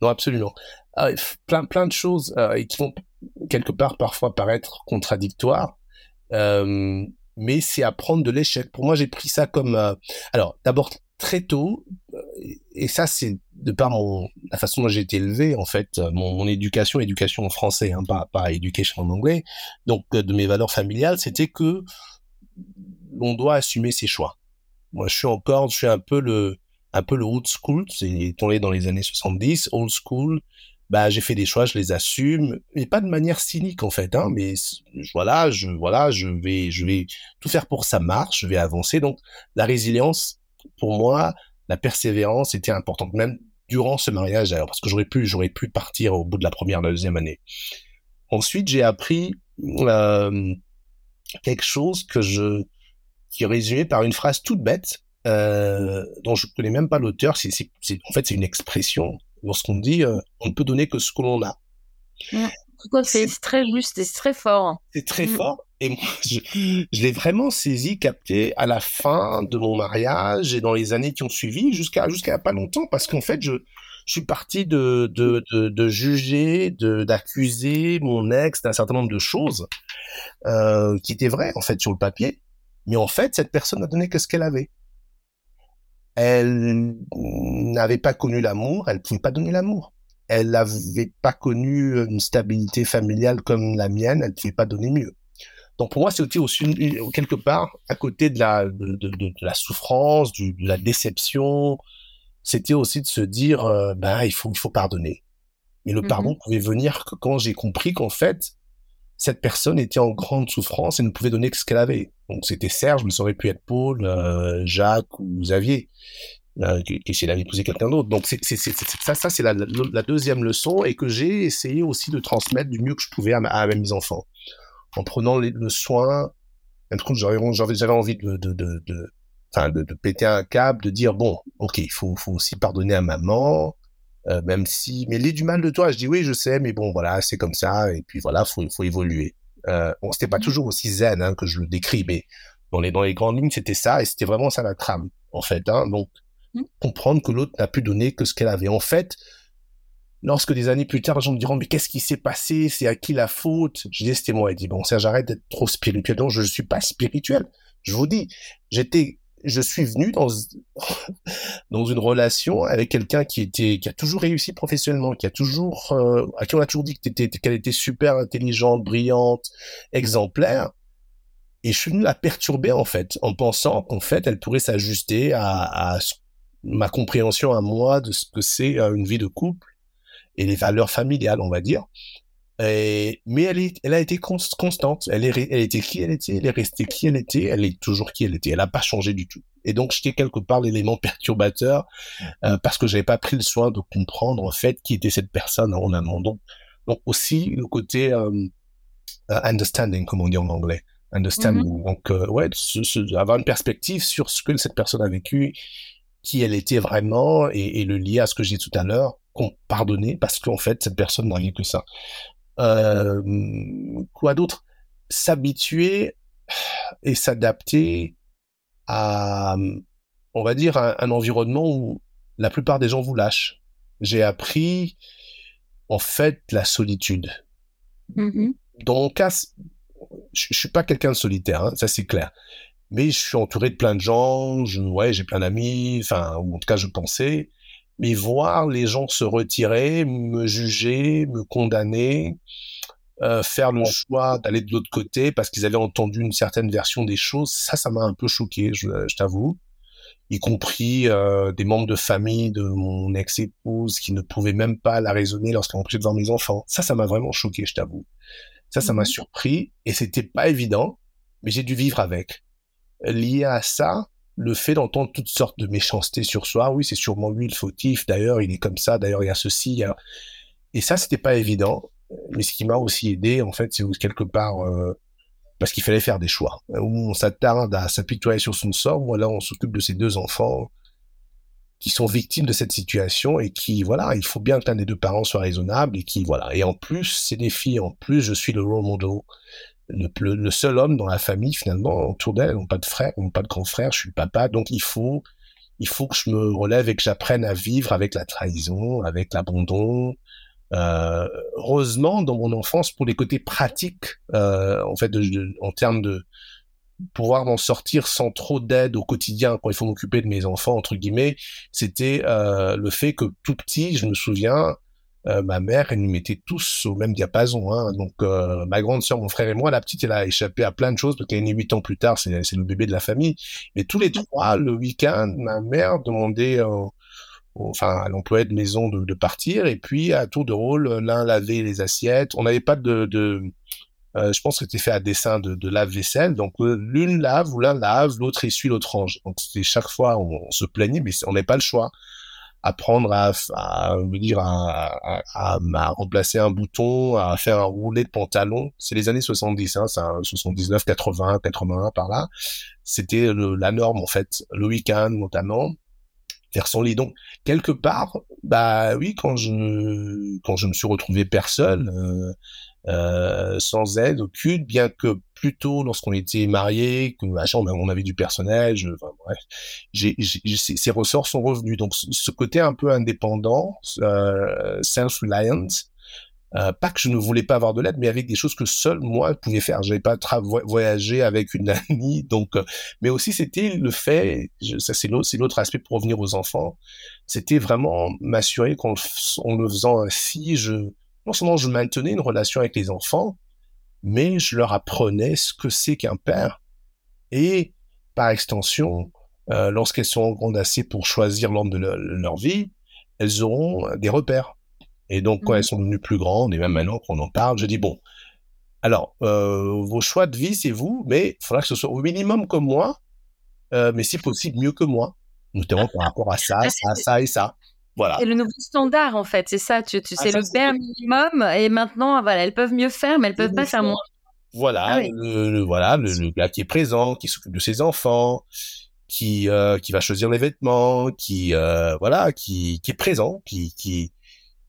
Non, absolument. Ah, plein, plein de choses qui vont quelque part parfois paraître contradictoires. mais c'est apprendre de l'échec. Pour moi, j'ai pris ça comme... alors, d'abord, très tôt, et ça c'est de par la façon dont j'ai été élevé en fait, mon, mon éducation, éducation en français, hein, pas pas éducation en anglais, donc euh, de mes valeurs familiales, c'était que on doit assumer ses choix. Moi, je suis encore, je suis un peu le un peu le old school, c'est tombé dans les années 70, old school. Bah, j'ai fait des choix, je les assume, mais pas de manière cynique en fait, hein, mais voilà, je voilà, je vais je vais tout faire pour que ça marche, je vais avancer. Donc la résilience, pour moi, la persévérance était importante, même durant ce mariage, alors, parce que j'aurais pu, j'aurais pu partir au bout de la première, la deuxième année. Ensuite, j'ai appris euh, quelque chose que je, qui est résumé par une phrase toute bête, euh, dont je connais même pas l'auteur. C'est, en fait, c'est une expression. Lorsqu'on dit, euh, on ne peut donner que ce que l'on a. C'est très juste et c'est très fort. C'est très mm. fort. Et moi, je, je l'ai vraiment saisi, capté à la fin de mon mariage et dans les années qui ont suivi, jusqu'à jusqu'à pas longtemps, parce qu'en fait, je, je suis parti de, de, de, de juger, de d'accuser mon ex d'un certain nombre de choses euh, qui étaient vraies en fait sur le papier, mais en fait, cette personne n'a donné que ce qu'elle avait. Elle n'avait pas connu l'amour, elle pouvait pas donner l'amour elle n'avait pas connu une stabilité familiale comme la mienne, elle ne pouvait pas donner mieux. Donc pour moi, c'était aussi quelque part à côté de la de, de, de la souffrance, du, de la déception, c'était aussi de se dire euh, ben il faut il faut pardonner. Mais le pardon mm-hmm. pouvait venir que quand j'ai compris qu'en fait cette personne était en grande souffrance et ne pouvait donner que ce qu'elle avait. Donc c'était Serge, mais ça aurait pu être Paul, euh, Jacques ou Xavier euh, qui, avait épousé quelqu'un d'autre. Donc c'est, c'est, c'est, ça, ça c'est la, la, deuxième leçon et que j'ai essayé aussi de transmettre du mieux que je pouvais à, à mes enfants, en prenant le soin. Même quand j'avais, j'avais, envie de, de, de, de, enfin, de, de péter un câble, de dire bon, ok, il faut, faut aussi pardonner à maman, euh, même si, mais les du mal de toi, je dis oui, je sais, mais bon, voilà, c'est comme ça, et puis voilà, faut, faut évoluer. Euh, bon, c'était pas toujours aussi zen hein, que je le décris, mais dans les, dans les grandes lignes, c'était ça, et c'était vraiment ça la trame, en fait. Hein, donc. Comprendre que l'autre n'a pu donner que ce qu'elle avait. En fait, lorsque des années plus tard, les gens me diront, mais qu'est-ce qui s'est passé? C'est à qui la faute? Je dis, c'était moi. Il dit, bon, ça, j'arrête d'être trop spirituel. Donc, je ne suis pas spirituel. Je vous dis, j'étais, je suis venu dans, *laughs* dans une relation avec quelqu'un qui était, qui a toujours réussi professionnellement, qui a toujours, euh, à qui on a toujours dit qu'elle était super intelligente, brillante, exemplaire. Et je suis venu la perturber, en fait, en pensant qu'en fait, elle pourrait s'ajuster à, à ma compréhension à moi de ce que c'est euh, une vie de couple et les valeurs familiales, on va dire. Et, mais elle, est, elle a été constante. Elle, est, elle était qui elle était, elle est restée qui elle était, elle est toujours qui elle était. Elle n'a pas changé du tout. Et donc, j'étais quelque part l'élément *laughs* perturbateur euh, parce que j'avais pas pris le soin de comprendre en fait qui était cette personne en amont. Donc, aussi le côté euh, understanding, comme on dit en anglais. Understanding. Mm-hmm. Donc, euh, ouais, avoir une perspective sur ce que cette personne a vécu, qui elle était vraiment, et, et le lier à ce que j'ai dit tout à l'heure, pardonner parce qu'en fait, cette personne n'a rien que ça. Euh, quoi d'autre? S'habituer et s'adapter à, on va dire, un, environnement où la plupart des gens vous lâchent. J'ai appris, en fait, la solitude. Dans mon cas, je, suis pas quelqu'un de solitaire, hein, ça c'est clair. Mais je suis entouré de plein de gens, je, ouais, j'ai plein d'amis, enfin, ou en tout cas, je pensais mais voir les gens se retirer, me juger, me condamner, euh, faire le choix d'aller de l'autre côté parce qu'ils avaient entendu une certaine version des choses, ça, ça m'a un peu choqué, je, t'avoue. Y compris euh, des membres de famille de mon ex-épouse qui ne pouvaient même pas la raisonner lorsqu'elle empêchait de voir mes enfants. Ça, ça m'a vraiment choqué, je t'avoue. Ça, ça m'a mmh surpris et c'était pas évident, mais j'ai dû vivre avec. Lié à ça, le fait d'entendre toutes sortes de méchancetés sur soi, oui, c'est sûrement lui le fautif, d'ailleurs, il est comme ça, d'ailleurs, il y a ceci. Et ça, c'était pas évident. Mais ce qui m'a aussi aidé, en fait, c'est quelque part, euh, parce qu'il fallait faire des choix. Où on s'attarde à s'apitoyer sur son sort, ou là, on s'occupe de ces deux enfants qui sont victimes de cette situation et qui, voilà, il faut bien que l'un des deux parents soit raisonnable et qui, voilà. Et en plus, c'est des filles, en plus, je suis le role model le, seul homme dans la famille finalement autour d'elle, n'ont pas de frère, n'ont pas de grand frère, je suis le papa, donc il faut il faut que je me relève et que j'apprenne à vivre avec la trahison, avec l'abandon. Euh, heureusement, dans mon enfance, pour les côtés pratiques, euh, en fait, de, en termes de pouvoir m'en sortir sans trop d'aide au quotidien quand il faut m'occuper de mes enfants entre guillemets, c'était euh, le fait que tout petit, je me souviens, euh, ma mère, elle nous mettait tous au même diapason. Hein. Donc, euh, ma grande sœur, mon frère et moi, la petite, elle a échappé à plein de choses parce qu'elle est née huit ans plus tard, c'est, le bébé de la famille. Mais tous les trois, le week-end, ma mère demandait, euh, enfin, à l'employé de maison de, partir. Et puis, à tour de rôle, l'un lavait les assiettes. On n'avait pas de... de je pense que c'était fait à dessin de, de lave-vaisselle. Donc, l'une lave ou l'un lave, l'autre essuie, l'autre range. Donc, c'était chaque fois, on, on se plaignait, mais on n'avait pas le choix apprendre à, à dire à, à, à, remplacer un bouton, à faire un roulé de pantalon. C'est les années 70, hein, c'est 79, 80, 81 par là. C'était la norme en fait, le week-end notamment, faire son lit. Donc quelque part, bah oui, quand je quand je me suis retrouvé personne, euh, euh, sans aide aucune, bien que plutôt lorsqu'on était mariés, que machin, on avait du personnel, ces ressorts sont revenus. Donc ce côté un peu indépendant, euh, self-reliant, euh, pas que je ne voulais pas avoir de l'aide, mais avec des choses que seul moi pouvais faire. J'avais pas voyagé avec une *laughs* amie, donc. Euh, mais aussi c'était le fait, ça c'est l'autre, c'est l'autre aspect pour revenir aux enfants. C'était vraiment m'assurer qu'en le faisant ainsi, je non seulement je maintenais une relation avec les enfants, mais je leur apprenais ce que c'est qu'un père. Et par extension, euh, lorsqu'elles sont grandes assez pour choisir l'ordre de, leur vie, elles auront des repères. Et donc, quand mmh elles sont devenues plus grandes, et même maintenant qu'on en parle, je dis, bon, alors, euh, vos choix de vie, c'est vous, mais il faudra que ce soit au minimum comme moi, euh, mais si possible mieux que moi, notamment par rapport à ça, *laughs* ça, ça et ça. Et le nouveau standard, en fait, c'est ça. Tu, tu ah, sais, le bare minimum. Et maintenant, voilà, elles peuvent mieux faire, mais elles peuvent pas faire moins. Voilà, ah le, voilà, le, gars qui est présent, qui s'occupe de ses enfants, qui euh, qui va choisir les vêtements, qui euh, voilà, qui qui est présent, qui qui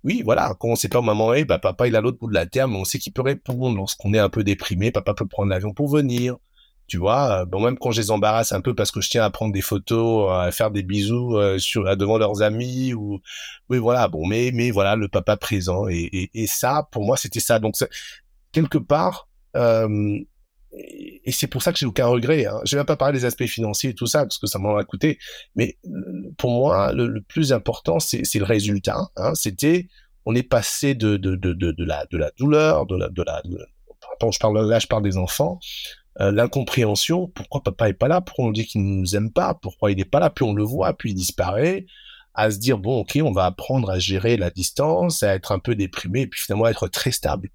oui, voilà, quand on sait pas maman est, bah papa il a l'autre bout de la terre, mais on sait qu'il peut répondre lorsqu'on est un peu déprimé, papa peut prendre l'avion pour venir. Tu vois, bon même quand je les embarrasse un peu parce que je tiens à prendre des photos, à faire des bisous sur devant leurs amis ou oui voilà, bon mais mais voilà le papa présent et et, ça pour moi c'était ça donc quelque part euh, et c'est pour ça que j'ai aucun regret. Hein. Je vais pas parler des aspects financiers et tout ça parce que ça m'en a coûté. Mais pour moi, le, plus important, c'est le résultat. Hein. C'était, on est passé de de, de, de, de, la de la douleur, de la de la. attends, je parle là, je parle des enfants. Euh, l'incompréhension. Pourquoi papa est pas là? Pourquoi on dit qu'il nous aime pas? Pourquoi il est pas là? Puis on le voit, puis il disparaît. À se dire bon, ok, on va apprendre à gérer la distance, à être un peu déprimé, et puis finalement être très stable.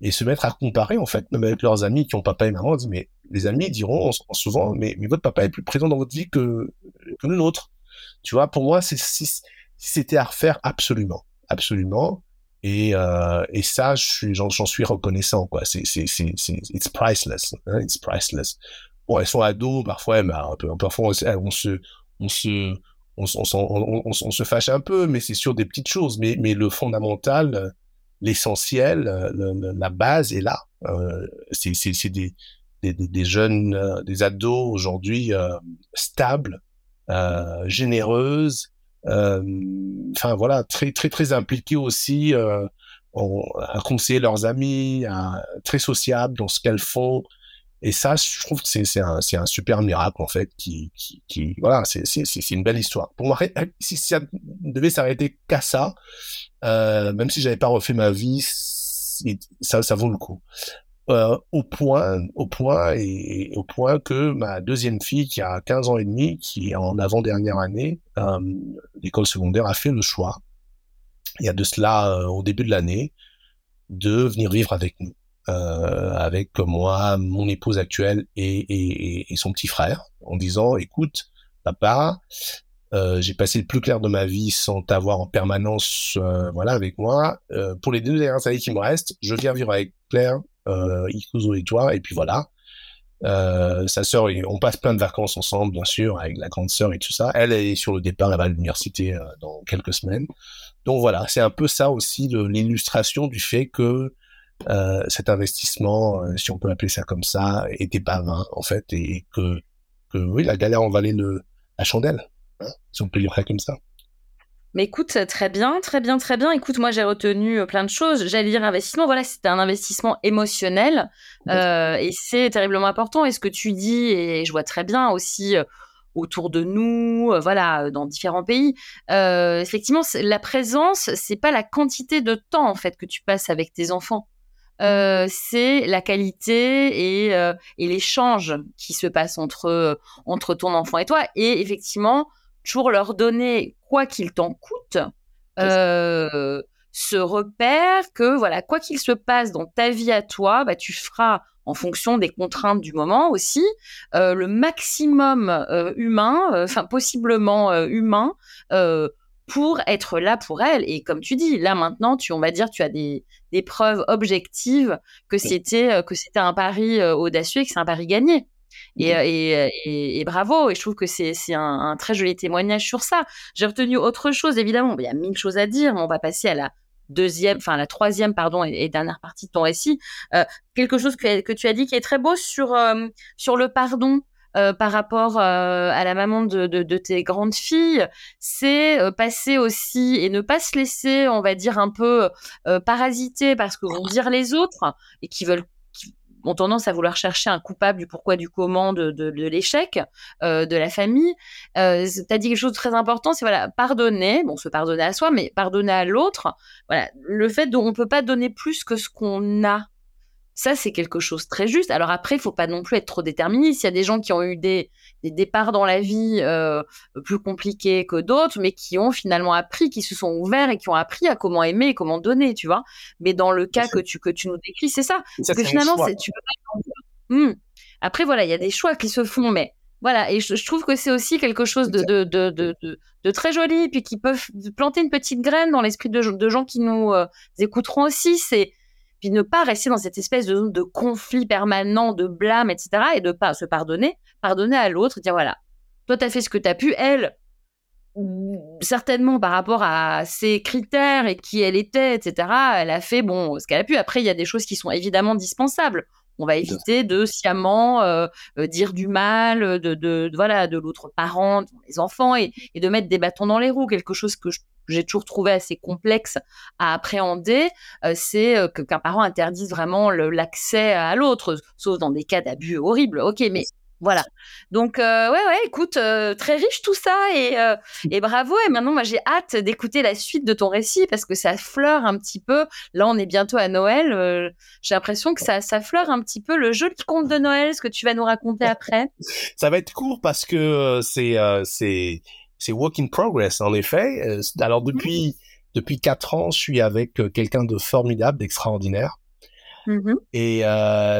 Et se mettre à comparer en fait même avec leurs amis qui ont papa et maman mais les amis diront souvent mais, mais votre papa est plus présent dans votre vie que que le nôtre. Tu vois pour moi c'est si, c'était à refaire absolument. Absolument et euh, et ça je suis j'en suis reconnaissant quoi c'est c'est c'est it's priceless hein, it's priceless bon elles sont ados parfois mais un peu parfois on, on se on se on, on, on, se fâche un peu, mais c'est sur des petites choses. Mais, mais le fondamental, l'essentiel, euh, la base est là. Euh, c'est des, des, des, jeunes, euh, des ados aujourd'hui stables, généreuses, enfin voilà, très très très impliqués aussi à conseiller leurs amis, très sociables dans ce qu'elles font. Et ça, je trouve que c'est un, un super miracle en fait, qui, qui, qui voilà, c'est une belle histoire. Pour moi, *laughs* si ça devait s'arrêter qu'à ça, euh, même si j'avais pas refait ma vie, ça, ça vaut le coup. Euh, au point, au point et, au point que ma deuxième fille, qui a 15 ans et demi, qui est en avant-dernière année euh, d'école secondaire, a fait le choix, il y a de cela euh, au début de l'année, de venir vivre avec nous, euh, avec moi, mon épouse actuelle et, et, et, son petit frère, en disant, écoute, papa, euh, j'ai passé le plus clair de ma vie sans t'avoir en permanence, euh, voilà, avec moi. Euh, pour les deux dernières années qui me restent, je viens vivre avec Claire, euh, Ikuzo et toi, et puis voilà. Euh, sa sœur, on passe plein de vacances ensemble, bien sûr, avec la grande sœur et tout ça. Elle est sur le départ, elle va à l'université dans quelques semaines. Donc voilà, c'est un peu ça aussi l'illustration du fait que cet investissement, si on peut appeler ça comme ça, était pas vain en fait, et que, que oui, la galère en valait le, la chandelle si on peut lire ça comme ça. Mais écoute, très bien, très bien, très bien. Écoute, moi j'ai retenu euh, plein de choses. J'allais dire investissement, voilà, c'était un investissement émotionnel euh, et c'est terriblement important. Et ce que tu dis, et je vois très bien aussi euh, autour de nous, voilà, dans différents pays, effectivement, la présence, c'est pas la quantité de temps en fait que tu passes avec tes enfants. c'est la qualité et, et l'échange qui se passe entre, entre ton enfant et toi. Et effectivement, toujours leur donner, quoi qu'il t'en coûte, euh, ce repère que, voilà, quoi qu'il se passe dans ta vie à toi, bah, tu feras en fonction des contraintes du moment aussi, euh, le maximum euh, humain, enfin possiblement humain, pour être là pour elle. Et comme tu dis, là maintenant, tu, on va dire, tu as des, des preuves objectives que c'était que c'était un pari audacieux et que c'est un pari gagné. Et, euh, et, et, bravo, et je trouve que c'est un, un, très joli témoignage sur ça. J'ai retenu autre chose, évidemment, il y a mille choses à dire, mais on va passer à la deuxième, enfin la troisième, pardon, et, dernière partie de ton récit. Euh, quelque chose que, que, tu as dit qui est très beau sur, euh, sur le pardon. Euh, par rapport à la maman de, de, de tes grandes filles, c'est passer aussi et ne pas se laisser, on va dire, un peu parasiter parce que vont dire les autres et qui veulent ont tendance à vouloir chercher un coupable du pourquoi du comment de, de, de l'échec euh, de la famille. Euh, tu as dit quelque chose de très important, c'est voilà, pardonner, bon, se pardonner à soi, mais pardonner à l'autre. Voilà, le fait qu'on ne peut pas donner plus que ce qu'on a ça, c'est quelque chose de très juste. Alors après, il faut pas non plus être trop déterministe. Il y a des gens qui ont eu des, des départs dans la vie euh, plus compliqués que d'autres, mais qui ont finalement appris, qui se sont ouverts et qui ont appris à comment aimer et comment donner, tu vois. Mais dans le cas que tu, que tu nous décris, c'est ça. Parce que finalement, tu peux pas... Hmm. Après, voilà, il y a des choix qui se font, mais voilà. Et je, trouve que c'est aussi quelque chose de, de, de, très joli, puis qui peuvent planter une petite graine dans l'esprit de, de gens qui nous euh, écouteront aussi. C'est puis ne pas rester dans cette espèce de zone de conflit permanent, de blâme, etc. Et de pas se pardonner, pardonner à l'autre, dire voilà, toi, tu as fait ce que tu as pu. Elle, certainement par rapport à ses critères et qui elle était, etc., elle a fait bon ce qu'elle a pu. Après, il y a des choses qui sont évidemment dispensables. On va éviter de sciemment euh, euh, dire du mal de, voilà de l'autre parent, les enfants, et, de mettre des bâtons dans les roues. Quelque chose que j'ai toujours trouvé assez complexe à appréhender, euh, c'est qu'un parent interdise vraiment l'accès à l'autre, sauf dans des cas d'abus horribles. Ok, mais voilà. Donc, euh, ouais, ouais, écoute, euh, très riche tout ça et, euh, et bravo. Et maintenant, moi, j'ai hâte d'écouter la suite de ton récit parce que ça fleure un petit peu. Là, on est bientôt à Noël. j'ai l'impression que ça, ça fleure un petit peu le joli conte de Noël, ce que tu vas nous raconter après. ça va être court parce que c'est, c'est, c'est work in progress, en effet. Alors, depuis, depuis quatre ans, je suis avec quelqu'un de formidable, d'extraordinaire. Mmh et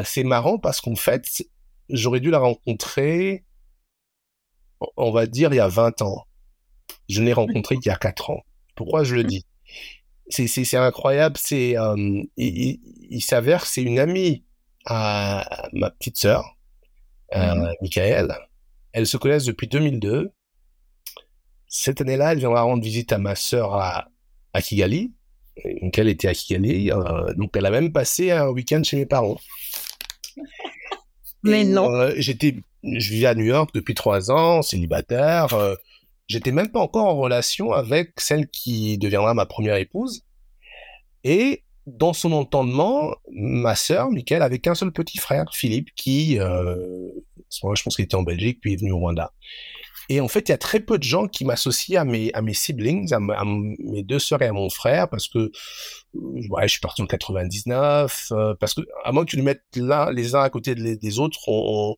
c'est marrant parce qu'en fait, j'aurais dû la rencontrer, on va dire, il y a 20 ans. Je l'ai rencontrée il y a 4 ans. Pourquoi je le dis? C'est incroyable. C'est euh, il, s'avère que c'est une amie à ma petite sœur, euh, mhm. Michael. Elles se connaissent depuis 2002. Cette année-là, elle viendra rendre visite à ma sœur à, à Kigali. Donc elle était à Kigali. Euh, donc elle a même passé un week-end chez mes parents. Mais non. Euh, j'étais, je vivais à New York depuis trois ans, célibataire. Euh, j'étais même pas encore en relation avec celle qui deviendra ma première épouse. Et dans son entendement, ma sœur, Michael, avait qu'un seul petit frère, Philippe, qui, euh, je pense qu'il était en Belgique, puis est venu au Rwanda. Et en fait, il y a très peu de gens qui m'associent à mes, à mes siblings, à, mes deux sœurs et à mon frère, parce que ouais, je suis parti en 99, euh, parce que à moins que tu les mettes là, les uns à côté des autres, on,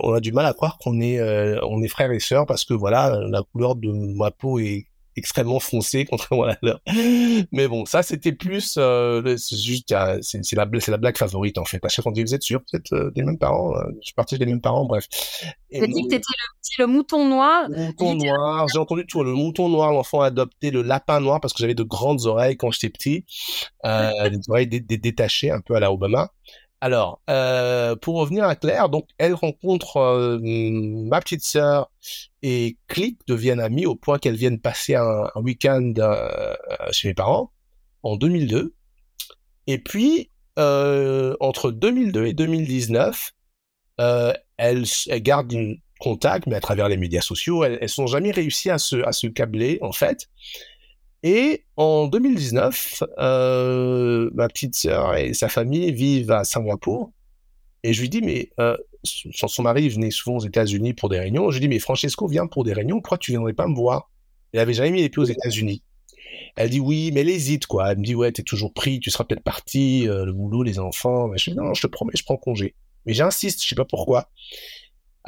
on, a du mal à croire qu'on est, euh, on est frères et sœurs, parce que voilà, la couleur de ma peau est extrêmement foncé contrairement à l'heure. Mais bon, ça c'était plus, euh, c'est juste, c'est la, la blague favorite en fait. À chaque fois, on dit vous êtes sûr, vous êtes euh, des mêmes parents, euh, je suis parti des mêmes parents, bref. Tu dit que t'étais le le mouton noir. Mouton noir, j'ai entendu tout, le mouton noir, l'enfant adopté, le lapin noir parce que j'avais de grandes oreilles quand j'étais petit, euh, des oreilles détachées un peu à la Obama. Alors, euh, pour revenir à Claire, donc elle rencontre euh, ma petite sœur et Click deviennent amis au point qu'elles viennent passer un, week-end euh, chez mes parents en 2002. Et puis, entre 2002 et 2019, elles, elles, gardent contact, mais à travers les médias sociaux. Elles, elles sont jamais réussi à se, à se câbler, en fait. Et en 2019, euh, ma petite sœur et sa famille vivent à Singapour. Et je lui dis, mais euh, son mari venait souvent aux États-Unis pour des réunions. Je lui dis, mais Francesco vient pour des réunions, pourquoi tu viendrais pas me voir? Elle avait jamais mis les pieds aux États-Unis. Elle dit oui, mais elle hésite quoi. Elle me dit ouais, t'es toujours pris, tu seras peut-être parti, euh, le boulot, les enfants. Je dis non, je te promets, je prends congé. Mais j'insiste, je sais pas pourquoi.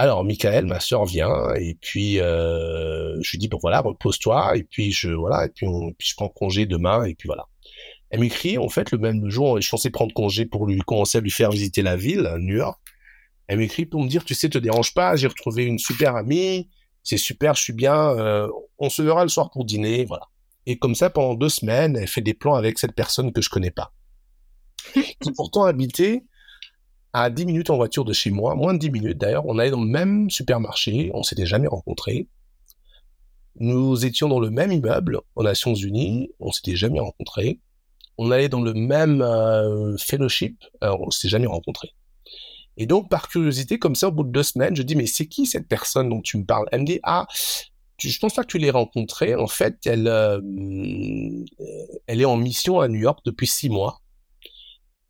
Alors, Michael, ma sœur vient et puis euh, je lui dis bon voilà, repose-toi et puis je voilà et puis, on, puis je prends congé demain et puis voilà. Elle m'écrit en fait le même jour, je pensais prendre congé pour lui commencer à lui faire visiter la ville, New York. Elle m'écrit pour me dire tu sais te dérange pas, j'ai retrouvé une super amie, c'est super, je suis bien, euh, on se verra le soir pour dîner, voilà. Et comme ça pendant deux semaines, elle fait des plans avec cette personne que je connais pas, *laughs* qui pourtant habitait à 10 minutes en voiture de chez moi, moins de 10 minutes d'ailleurs, on allait dans le même supermarché, on s'était jamais rencontrés. Nous étions dans le même immeuble aux Nations Unies, on s'était jamais rencontrés. On allait dans le même euh, fellowship, alors on s'était jamais rencontrés. Et donc, par curiosité, comme ça, au bout de deux semaines, je dis, mais c'est qui cette personne dont tu me parles? Elle me dit, ah, je pense pas que tu l'aies rencontrée. En fait, elle, euh, elle est en mission à New York depuis six mois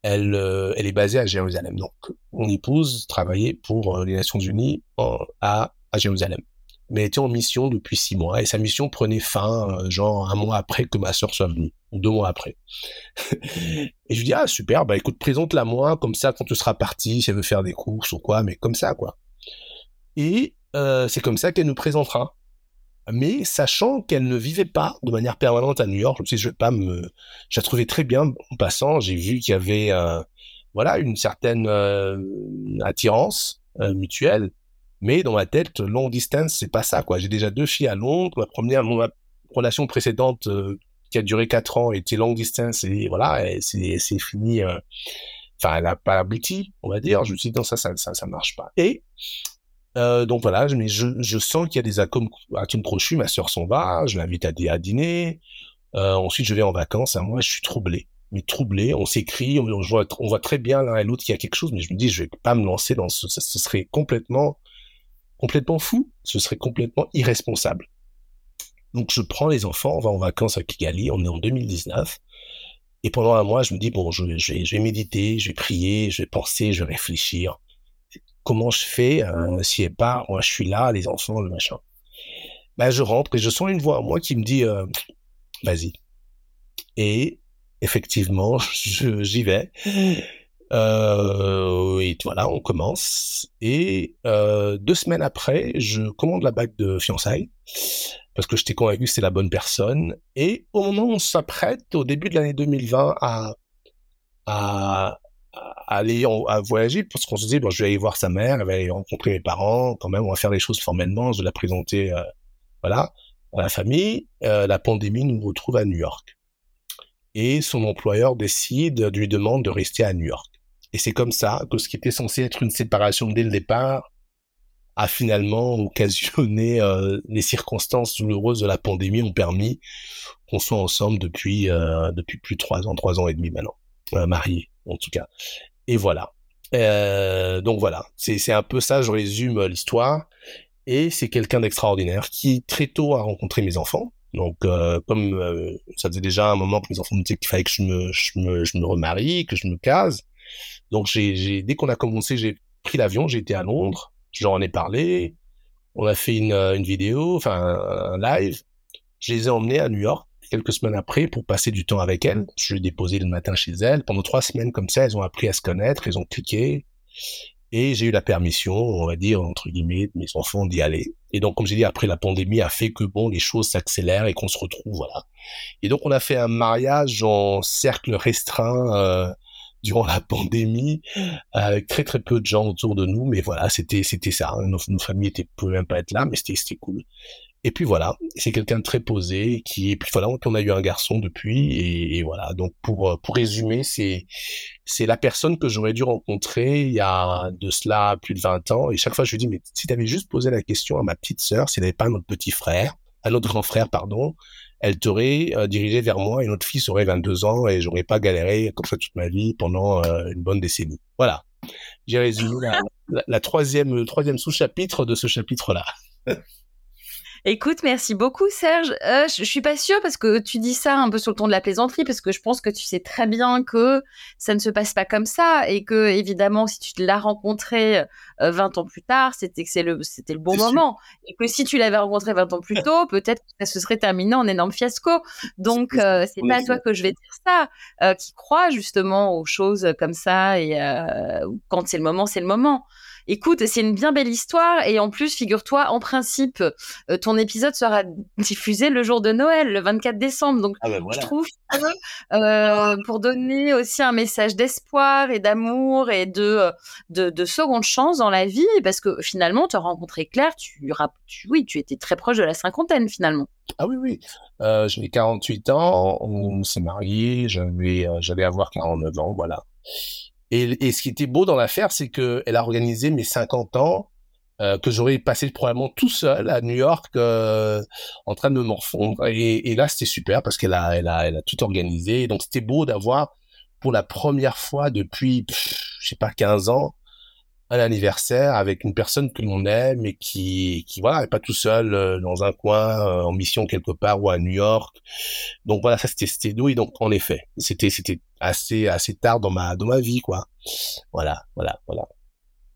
elle, euh, elle est basée à Jérusalem. Donc, mon épouse travaillait pour euh, les Nations Unies à, à Jérusalem. Mais elle était en mission depuis six mois et sa mission prenait fin, euh, genre un mois après que ma sœur soit venue, ou deux mois après. *laughs* et je lui dis, ah super, bah écoute, présente-la moi, comme ça quand tu seras parti, si elle veut faire des courses ou quoi, mais comme ça, quoi. Et c'est comme ça qu'elle nous présentera mais sachant qu'elle ne vivait pas de manière permanente à New York, je me suis dit, je vais pas me, je la trouvais très bien en passant, j'ai vu qu'il y avait, euh, voilà, une certaine euh, attirance euh, mutuelle, mais dans ma tête, long distance, c'est pas ça, quoi. J'ai déjà deux filles à Londres, ma première, relation précédente qui a duré quatre ans était long distance et voilà, c'est fini, enfin, elle n'a pas abouti, on va dire. Je me suis dit, non, ça, ça, ça, ça marche pas. Et Euh, donc voilà, mais je, sens qu'il y a des atomes, crochus. Ma sœur s'en va, je l'invite à, dîner. Euh, ensuite, je vais en vacances. À moi, je suis troublé, mais troublé. On s'écrit, on, on, voit, on voit très bien l'un et l'autre qu'il y a quelque chose, mais je me dis, je vais pas me lancer dans ce, ce serait complètement, complètement fou. Ce serait complètement irresponsable. Donc, je prends les enfants, on va en vacances à Kigali. On est en 2019. Et pendant un mois, je me dis, bon, je, je, vais, je vais méditer, je vais prier, je vais penser, je vais réfléchir comment je fais euh, si elle part, moi je suis là, les enfants, le machin. Ben, je rentre et je sens une voix à moi qui me dit euh, vas-y. Et effectivement, *laughs* j'y vais. Euh, et voilà, on commence. Et euh, deux semaines après, je commande la bague de fiançailles parce que j'étais convaincu que c'était la bonne personne. Et au moment où on s'apprête, au début de l'année 2020, à, à, aller à voyager parce qu'on se disait bon je vais aller voir sa mère elle va aller rencontrer mes parents quand même on va faire les choses formellement je vais la présenter euh, voilà à la famille. Euh, la pandémie nous retrouve à New York. Et son employeur décide lui demande de rester à New York. Et c'est comme ça que ce qui était censé être une séparation dès le départ a finalement occasionné euh, les circonstances douloureuses de la pandémie ont permis qu'on soit ensemble depuis depuis plus de trois ans trois ans et demi maintenant mariés en tout cas. Et voilà. Euh, donc voilà, c'est un peu ça, je résume euh, l'histoire. Et c'est quelqu'un d'extraordinaire qui très tôt a rencontré mes enfants. Donc euh, comme ça faisait déjà un moment que mes enfants me disaient qu'il fallait que je me, remarie, que je me case. Donc dès qu'on a commencé, j'ai pris l'avion, j'ai été à Londres, je leur en ai parlé. On a fait une vidéo, enfin un live. Je les ai emmenés à New York quelques semaines après pour passer du temps avec elle. Je l'ai déposé le matin chez elle. Pendant trois semaines comme ça, elles ont appris à se connaître, elles ont cliqué. Et j'ai eu la permission, on va dire, entre guillemets, de mes enfants d'y aller. Et donc, comme j'ai dit, après la pandémie a fait que bon, les choses s'accélèrent et qu'on se retrouve, voilà. Et donc, on a fait un mariage en cercle restreint euh, durant la pandémie, avec très très peu de gens autour de nous. Mais voilà, c'était c'était ça. Nos, nos familles étaient pouvaient même pas être là, mais c'était cool. Et puis voilà, c'est quelqu'un de très posé qui et puis voilà, on a eu un garçon depuis et, voilà. Donc pour euh, pour résumer, c'est c'est la personne que j'aurais dû rencontrer il y a de cela plus de 20 ans et chaque fois je lui dis mais si tu avais juste posé la question à ma petite sœur, si elle n'avait pas notre petit frère, à notre grand frère pardon, elle t'aurait euh, dirigé vers moi et notre fils aurait 22 ans et j'aurais pas galéré comme ça toute ma vie pendant euh, une bonne décennie. Voilà. J'ai résumé la, troisième troisième sous-chapitre de ce chapitre-là. *laughs* Écoute, merci beaucoup Serge. Euh, je, je suis pas sûre parce que tu dis ça un peu sur le ton de la plaisanterie parce que je pense que tu sais très bien que ça ne se passe pas comme ça et que évidemment si tu l'as rencontré euh, 20 ans plus tard, c'était que c'est le c'était le bon moment. Et que si tu l'avais rencontré 20 ans plus *laughs* tôt, peut-être que ça se serait terminé en énorme fiasco. Donc euh, c'est pas à toi que je vais dire ça, euh, qui croit justement aux choses comme ça et euh, quand c'est le moment, c'est le moment écoute, c'est une bien belle histoire et en plus, figure-toi, en principe, euh, ton épisode sera diffusé le jour de Noël, le 24 décembre. Donc, ah ben voilà. je trouve que, euh, pour donner aussi un message d'espoir et d'amour et de, de, de, seconde chance dans la vie, parce que finalement, tu as rencontré Claire, tu, tu, oui, tu étais très proche de la cinquantaine finalement. Ah oui, oui. Euh, j'avais 48 ans, on s'est mariés, j'avais, euh, j'allais avoir 49 ans, voilà. Et, et, ce qui était beau dans l'affaire, c'est que elle a organisé mes 50 ans euh, que j'aurais passé probablement tout seul à New York euh, en train de me morfondre. Et, et là, c'était super parce qu'elle a, elle a, elle a tout organisé. Donc, c'était beau d'avoir pour la première fois depuis, je sais pas, 15 ans, un anniversaire avec une personne que l'on aime et qui, qui voilà, n'est pas tout seul euh, dans un coin euh, en mission quelque part ou à New York. Donc voilà, ça c'était c'était oui. Donc en effet, c'était c'était assez assez tard dans ma dans ma vie quoi. Voilà, voilà, voilà.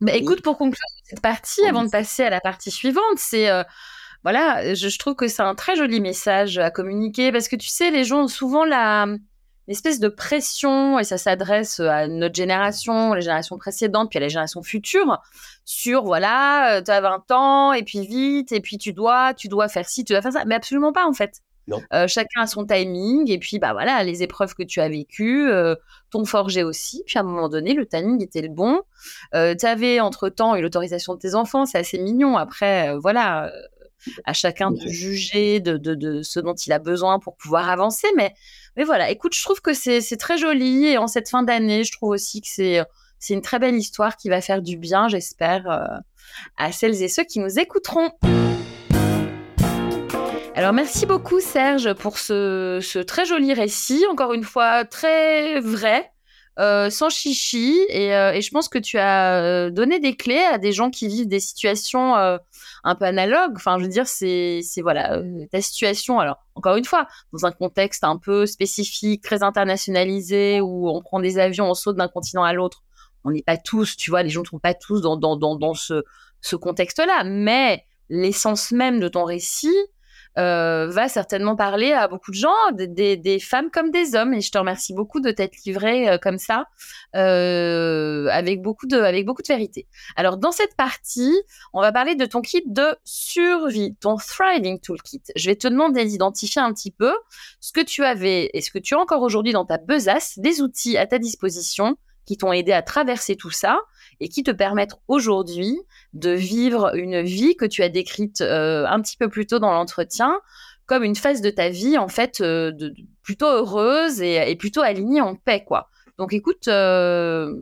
Bah, écoute, pour conclure cette partie, avant de passer à la partie suivante, c'est euh, voilà, je, je trouve que c'est un très joli message à communiquer parce que tu sais, les gens ont souvent la une espèce de pression, et ça s'adresse à notre génération, les générations précédentes, puis à les générations futures, sur voilà, tu as 20 ans, et puis vite, et puis tu dois, tu dois faire ci, tu dois faire ça. Mais absolument pas, en fait. Euh, chacun a son timing, et puis bah voilà, les épreuves que tu as vécues euh, t'ont forgé aussi. Puis à un moment donné, le timing était le bon. Euh, tu avais entre-temps eu l'autorisation de tes enfants, c'est assez mignon. Après, euh, voilà, à chacun de juger de, de, de ce dont il a besoin pour pouvoir avancer, mais mais voilà, écoute, je trouve que c'est très joli et en cette fin d'année, je trouve aussi que c'est une très belle histoire qui va faire du bien, j'espère, euh, à celles et ceux qui nous écouteront. Alors merci beaucoup Serge pour ce, très joli récit, encore une fois très vrai, euh, sans chichi, et, euh, et, je pense que tu as euh, donné des clés à des gens qui vivent des situations un peu analogues. Enfin, je veux dire, c'est voilà ta situation. Alors encore une fois, dans un contexte un peu spécifique, très internationalisé, où on prend des avions, on saute d'un continent à l'autre. On n'est pas tous, tu vois, les gens ne sont pas tous dans, dans, dans, dans ce, ce contexte-là, mais l'essence même de ton récit, euh, va certainement parler à beaucoup de gens, des, femmes comme des hommes. Et je te remercie beaucoup de t'être livré euh, comme ça, euh, avec beaucoup de, avec beaucoup de vérité. Alors dans cette partie, on va parler de ton kit de survie, ton thriving toolkit. Je vais te demander d'identifier un petit peu ce que tu avais et ce que tu as encore aujourd'hui dans ta besace, des outils à ta disposition qui t'ont aidé à traverser tout ça et qui te permettent aujourd'hui de vivre une vie que tu as décrite euh, un petit peu plus tôt dans l'entretien comme une phase de ta vie en fait euh, plutôt heureuse et, plutôt alignée en paix quoi. Donc écoute, euh,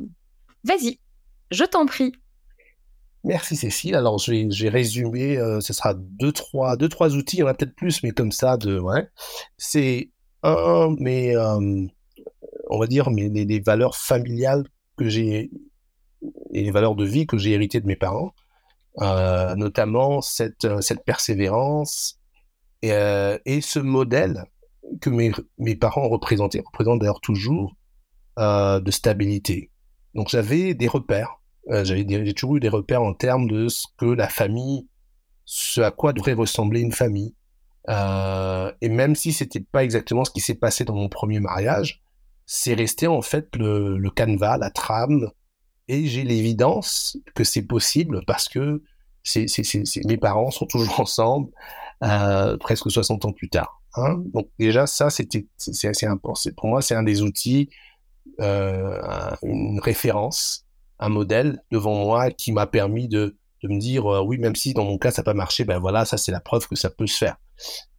vas-y, je t'en prie. Merci Cécile. Alors je résumer, ce sera deux trois, deux, trois outils, il y en a peut-être plus, mais comme ça, de, ouais. c'est un, mais on va dire, mais les, valeurs familiales que j'ai et les valeurs de vie que j'ai héritées de mes parents, euh, notamment cette, euh, cette persévérance et, euh, et, ce modèle que mes, mes parents représentaient, représentent d'ailleurs toujours, de stabilité. Donc j'avais des repères, j'avais j'ai toujours eu des repères en termes de ce que la famille, ce à quoi devrait ressembler une famille. et même si c'était pas exactement ce qui s'est passé dans mon premier mariage, c'est resté en fait le, le canevas, la trame, et j'ai l'évidence que c'est possible parce que mes parents sont toujours ensemble euh, presque 60 ans plus tard. Hein. Donc déjà ça c'était c'est assez important. Pour moi c'est un des outils, euh, une référence, un modèle devant moi qui m'a permis de, de me dire euh, oui même si dans mon cas ça n'a pas marché, ben voilà ça c'est la preuve que ça peut se faire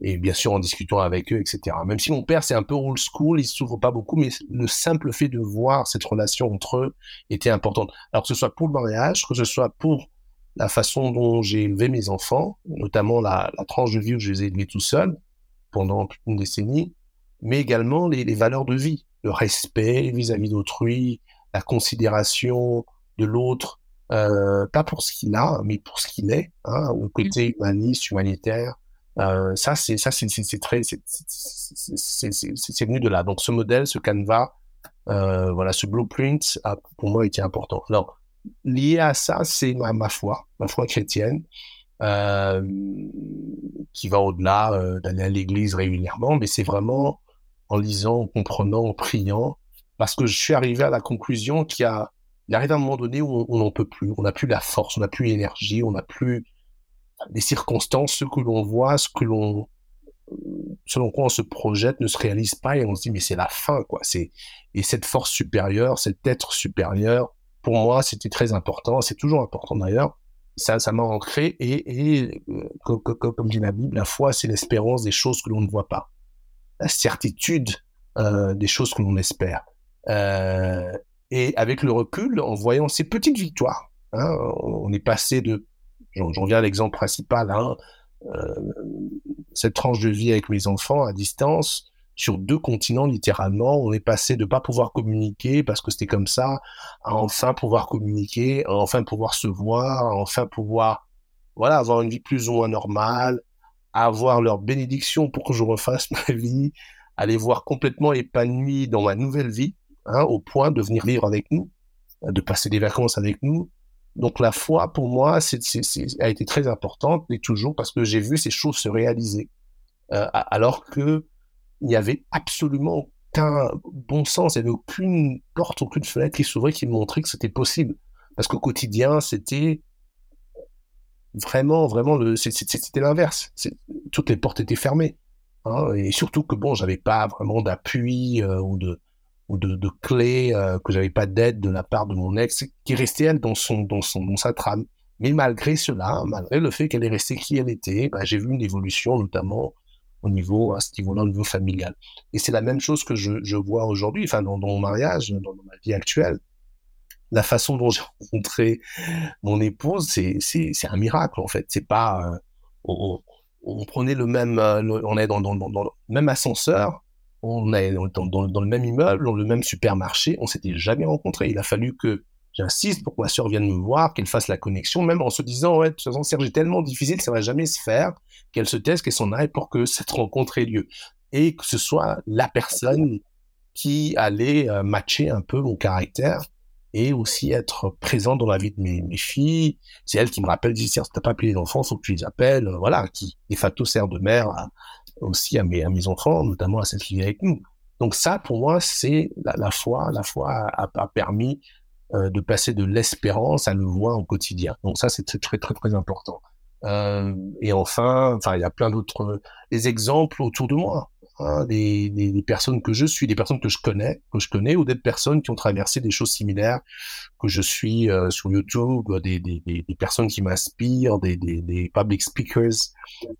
et bien sûr en discutant avec eux, etc. Même si mon père c'est un peu old school, il s'ouvre pas beaucoup, mais le simple fait de voir cette relation entre eux était importante. Alors que ce soit pour le mariage, que ce soit pour la façon dont j'ai élevé mes enfants, notamment la, tranche de vie où je les ai élevés tout seuls pendant une décennie, mais également les, valeurs de vie, le respect vis-à-vis d'autrui, la considération de l'autre, euh, pas pour ce qu'il a, mais pour ce qu'il est, hein, au côté mmh. humaniste, humanitaire, euh, ça, c'est ça, c'est très, c'est venu de là. Donc, ce modèle, ce canevas, euh, voilà, ce blueprint, a, pour moi, été important. Alors, lié à ça, c'est ma, foi, ma foi chrétienne, euh, qui va au-delà d'aller à l'église régulièrement, mais c'est vraiment en lisant, en comprenant, en priant, parce que je suis arrivé à la conclusion qu'il y a, il arrive un moment donné où on n'en peut plus, on n'a plus la force, on n'a plus l'énergie, on n'a plus les circonstances, ce que l'on voit, ce que l'on, selon quoi on se projette, ne se réalise pas et on se dit mais c'est la fin quoi. C'est et cette force supérieure, cet être supérieur, pour moi c'était très important. C'est toujours important d'ailleurs. Ça, ça m'a ancré et, et euh, comme, dit la Bible, la foi c'est l'espérance des choses que l'on ne voit pas, la certitude euh, des choses que l'on espère. Euh, et avec le recul, en voyant ces petites victoires, hein, on est passé de j'en viens à l'exemple principal, hein, euh, cette tranche de vie avec mes enfants à distance, sur deux continents littéralement, on est passé de pas pouvoir communiquer parce que c'était comme ça, à enfin pouvoir communiquer, à enfin pouvoir se voir, à enfin pouvoir voilà avoir une vie plus ou moins normale, avoir leur bénédiction pour que je refasse *laughs* ma vie, à les voir complètement épanouis dans ma nouvelle vie, hein, au point de venir vivre avec nous, de passer des vacances avec nous, donc la foi, pour moi, a été très importante, et toujours, parce que j'ai vu ces choses se réaliser. Euh, alors que il n'y avait absolument aucun bon sens, il n'y avait aucune porte, aucune fenêtre qui s'ouvrait qui montrait que c'était possible. Parce qu'au quotidien, c'était vraiment, vraiment, le, c'était l'inverse. Toutes les portes étaient fermées. Hein, et surtout que, bon, j'avais pas vraiment d'appui euh, ou de ou de, de clés euh, que j'avais pas d'aide de la part de mon ex qui restait elle dans son dans son dans sa trame. Mais malgré cela malgré le fait qu'elle est restée qui elle était bah, j'ai vu une évolution notamment au niveau à ce niveau-là au niveau familial. Et c'est la même chose que je, je vois aujourd'hui enfin dans, dans, mon mariage dans, ma vie actuelle. La façon dont j'ai *laughs* rencontré mon épouse, c'est un miracle en fait. C'est pas euh, on, prenait le même euh, on est dans, dans, dans, le même ascenseur, on est dans, le même immeuble, dans le même supermarché, on s'était jamais rencontrés. Il a fallu que j'insiste pour que ma soeur vienne me voir, qu'elle fasse la connexion, même en se disant ouais de toute façon Serge est tellement difficile, ça va jamais se faire, qu'elle se teste, qu'elle s'en aille pour que cette rencontre ait lieu et que ce soit la personne qui allait euh, matcher un peu mon caractère et aussi être présent dans la vie de mes, filles. C'est elle qui me rappelle, dit, si t'as pas appelé les enfants, faut que tu les appelles, euh, voilà, qui, de facto, sert de mère aussi à mes, à mes enfants, notamment à celle qui vit avec nous. Donc ça, pour moi, c'est la, foi. La foi a, a permis euh, de passer de l'espérance à le voir au quotidien. Donc ça, c'est très, très, très important. Euh, et enfin, enfin, il y a plein d'autres exemples autour de moi hein, des, personnes que je suis, des personnes que je connais, que je connais, ou des personnes qui ont traversé des choses similaires, que je suis euh, sur YouTube, des, personnes qui m'inspirent, des, public speakers,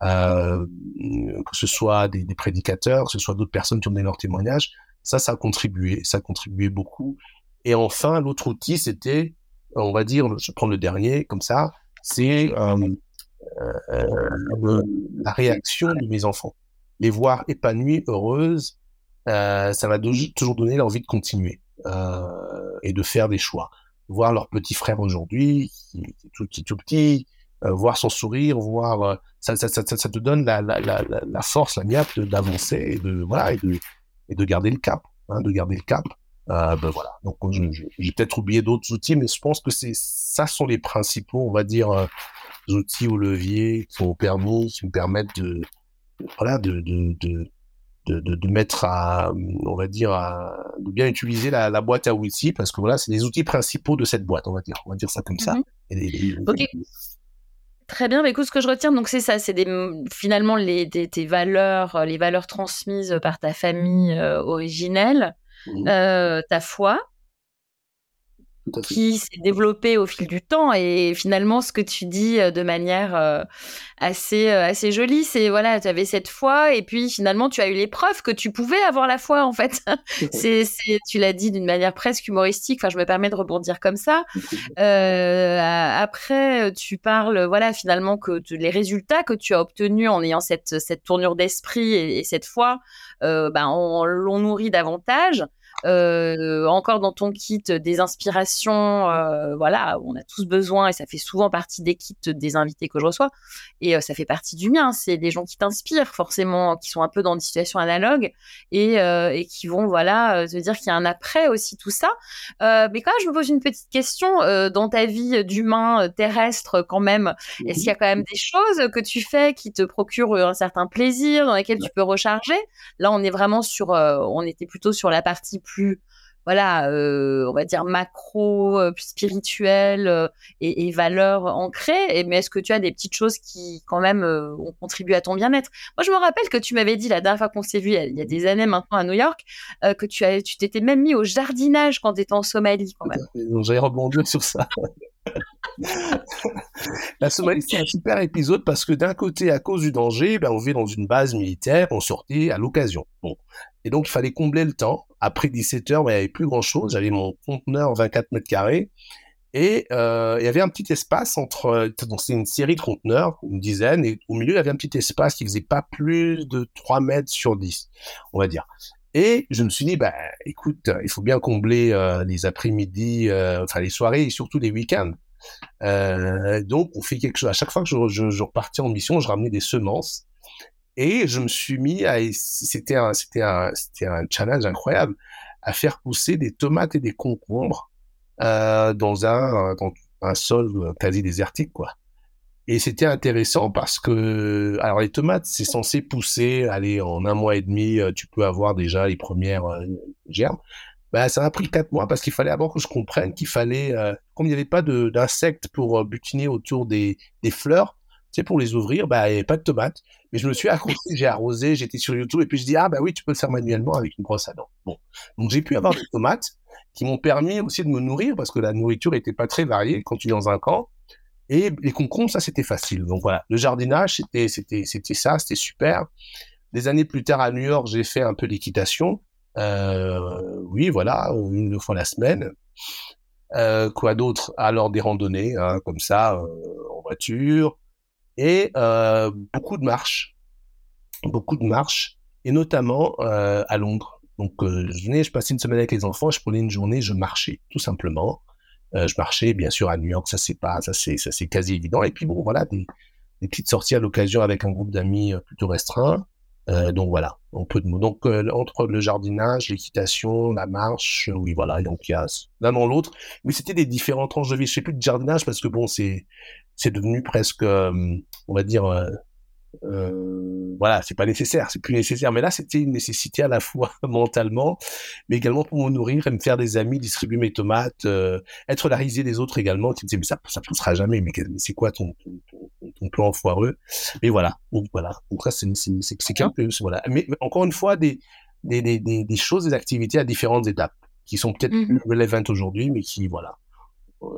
euh, que ce soit des, prédicateurs, que ce soit d'autres personnes qui ont donné leur témoignage. Ça, ça a contribué, ça a contribué beaucoup. Et enfin, l'autre outil, c'était, on va dire, je prends le dernier comme ça, c'est euh la réaction de mes enfants les voir épanouies, heureuses, euh, ça va toujours donner l'envie de continuer euh, et de faire des choix. Voir leur petit frère aujourd'hui, tout, qui tout petit, euh, voir son sourire, voir ça, te donne la, force, la niaque d'avancer et de voilà et de, garder le cap, hein, de garder le cap. Euh, ben voilà. Donc j'ai peut-être oublié d'autres outils, mais je pense que c'est ça sont les principaux, on va dire, outils ou leviers qui permis, qui me permettent de voilà, de, de, de, de, de, mettre à, on va dire, à, de bien utiliser la, la boîte à outils parce que voilà, c'est les outils principaux de cette boîte, on va dire, on va dire ça comme ça. Ok. Très bien, mais écoute, ce que je retiens, donc c'est ça, c'est finalement les, tes valeurs, les valeurs transmises par ta famille euh, originelle, mmh. euh, ta foi, qui s'est développé au fil du temps et finalement ce que tu dis euh, de manière euh, assez euh, assez jolie c'est voilà tu avais cette foi et puis finalement tu as eu les preuves que tu pouvais avoir la foi en fait. C'est tu l'as dit d'une manière presque humoristique enfin je me permets de rebondir comme ça. *laughs* Euh, après tu parles voilà finalement que les résultats que tu as obtenus en ayant cette cette tournure d'esprit et, et, cette foi ben on l'on nourrit davantage euh, encore dans ton kit des inspirations, euh, voilà, on a tous besoin et ça fait souvent partie des kits des invités que je reçois et euh, ça fait partie du mien. C'est des gens qui t'inspirent forcément, qui sont un peu dans des situations analogues et, et qui vont voilà se dire qu'il y a un après aussi tout ça. mais quand même, je me pose une petite question dans ta vie d'humain terrestre quand même. Est-ce qu'il y a quand même des choses que tu fais qui te procurent un certain plaisir, dans lesquelles tu peux recharger? Là, on est vraiment sur, on était plutôt sur la partie plus voilà, euh, on va dire macro, euh, plus spirituel euh, et, et, valeurs ancrées. Et, mais est-ce que tu as des petites choses qui, quand même, euh, ont contribué à ton bien-être? Moi, je me rappelle que tu m'avais dit la dernière fois qu'on s'est vu, il y a des années maintenant à New York, que tu as, tu t'étais même mis au jardinage quand tu étais en Somalie, quand même. J'avais rebondi sur ça. *laughs* la Somalie, c'est un super épisode parce que d'un côté, à cause du danger, ben, on vit dans une base militaire, on sortait à l'occasion. Bon. Et donc, il fallait combler le temps. Après 17 heures, il n'y avait plus grand-chose. J'avais mon conteneur 24 mètres carrés. Et euh, il y avait un petit espace entre... Donc, c'est une série de conteneurs, une dizaine. Et au milieu, il y avait un petit espace qui faisait pas plus de 3 mètres sur 10, on va dire. Et je me suis dit, bah, écoute, il faut bien combler euh, les après-midi, euh, enfin les soirées et surtout les week-ends. Euh, donc, on fait quelque chose. À chaque fois que je, je, je repartais en mission, je ramenais des semences et je me suis mis à, c'était un, c'était un, c'était un challenge incroyable, à faire pousser des tomates et des concombres euh, dans un, dans un sol quasi désertique, quoi. Et c'était intéressant parce que, alors les tomates, c'est censé pousser, aller en un mois et demi, euh, tu peux avoir déjà les premières euh, germes. Ben, ça m'a pris quatre mois parce qu'il fallait avant que je comprenne qu'il fallait, euh, comme il n'y avait pas d'insectes pour euh, butiner autour des, des fleurs, tu sais, pour les ouvrir, bah, il n'y avait pas de tomates. Mais je me suis accroché, j'ai arrosé, j'étais sur YouTube, et puis je dis, ah, bah oui, tu peux le faire manuellement avec une brosse à dents. Bon. Donc, j'ai pu avoir des tomates qui m'ont permis aussi de me nourrir parce que la nourriture n'était pas très variée quand tu es dans un camp. Et les concombres, ça, c'était facile. Donc voilà, le jardinage, c'était, c'était, c'était ça, c'était super. Des années plus tard à New York, j'ai fait un peu d'équitation. Euh, oui, voilà, une fois la semaine. Euh, quoi d'autre? Alors des randonnées, hein, comme ça, en voiture, et beaucoup de marches, beaucoup de marches, et notamment à Londres. Donc je je passais une semaine avec les enfants, je prenais une journée, je marchais, tout simplement. Je marchais, bien sûr, à New York, ça c'est pas, ça c'est, ça c'est quasi évident. Et puis bon, voilà, des, petites sorties à l'occasion avec un groupe d'amis plutôt restreint. Euh, donc voilà, on peut donc euh, entre le jardinage, l'équitation, la marche, oui voilà, donc il y a l'un dans l'autre. Mais c'était des différentes tranches de vie. Je sais plus de jardinage parce que bon, c'est c'est devenu presque, euh, on va dire, euh, voilà, c'est pas nécessaire, c'est plus nécessaire. Mais là, c'était une nécessité à la fois *laughs* mentalement, mais également pour me nourrir et me faire des amis, distribuer mes tomates, euh, être la risée des autres également. Tu me disais, mais ça, ça passera jamais. Mais c'est quoi ton, ton, ton, ton, plan foireux? Mais voilà, donc voilà. Donc ça, c'est c'est peu, voilà. Mais, encore une fois, des des, des, des, choses, des activités à différentes étapes qui sont peut-être mmh plus relevantes aujourd'hui, mais qui voilà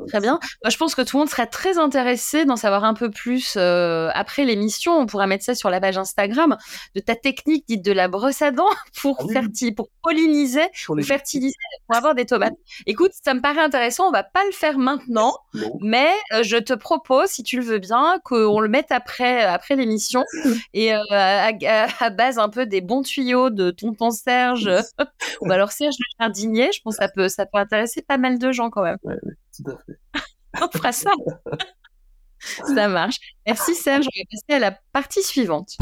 Très bien. Moi, je pense que tout le monde serait très intéressé d'en savoir un peu plus euh, après l'émission. On pourra mettre ça sur la page Instagram de ta technique dite de la brosse à dents *laughs* pour, ah pour polliniser, pour fertiliser, pour avoir des tomates. Écoute, ça me paraît intéressant. On va pas le faire maintenant, mais euh, je te propose, si tu le veux bien, qu'on le mette après, après l'émission *laughs* et euh, à, base un peu des bons tuyaux de tonton Serge *laughs* ou alors Serge le jardinier. Je pense que ça peut, ça peut intéresser pas mal de gens quand même. *laughs* On fera ça. *laughs* ça marche. Merci Serge. On va passer à la partie suivante.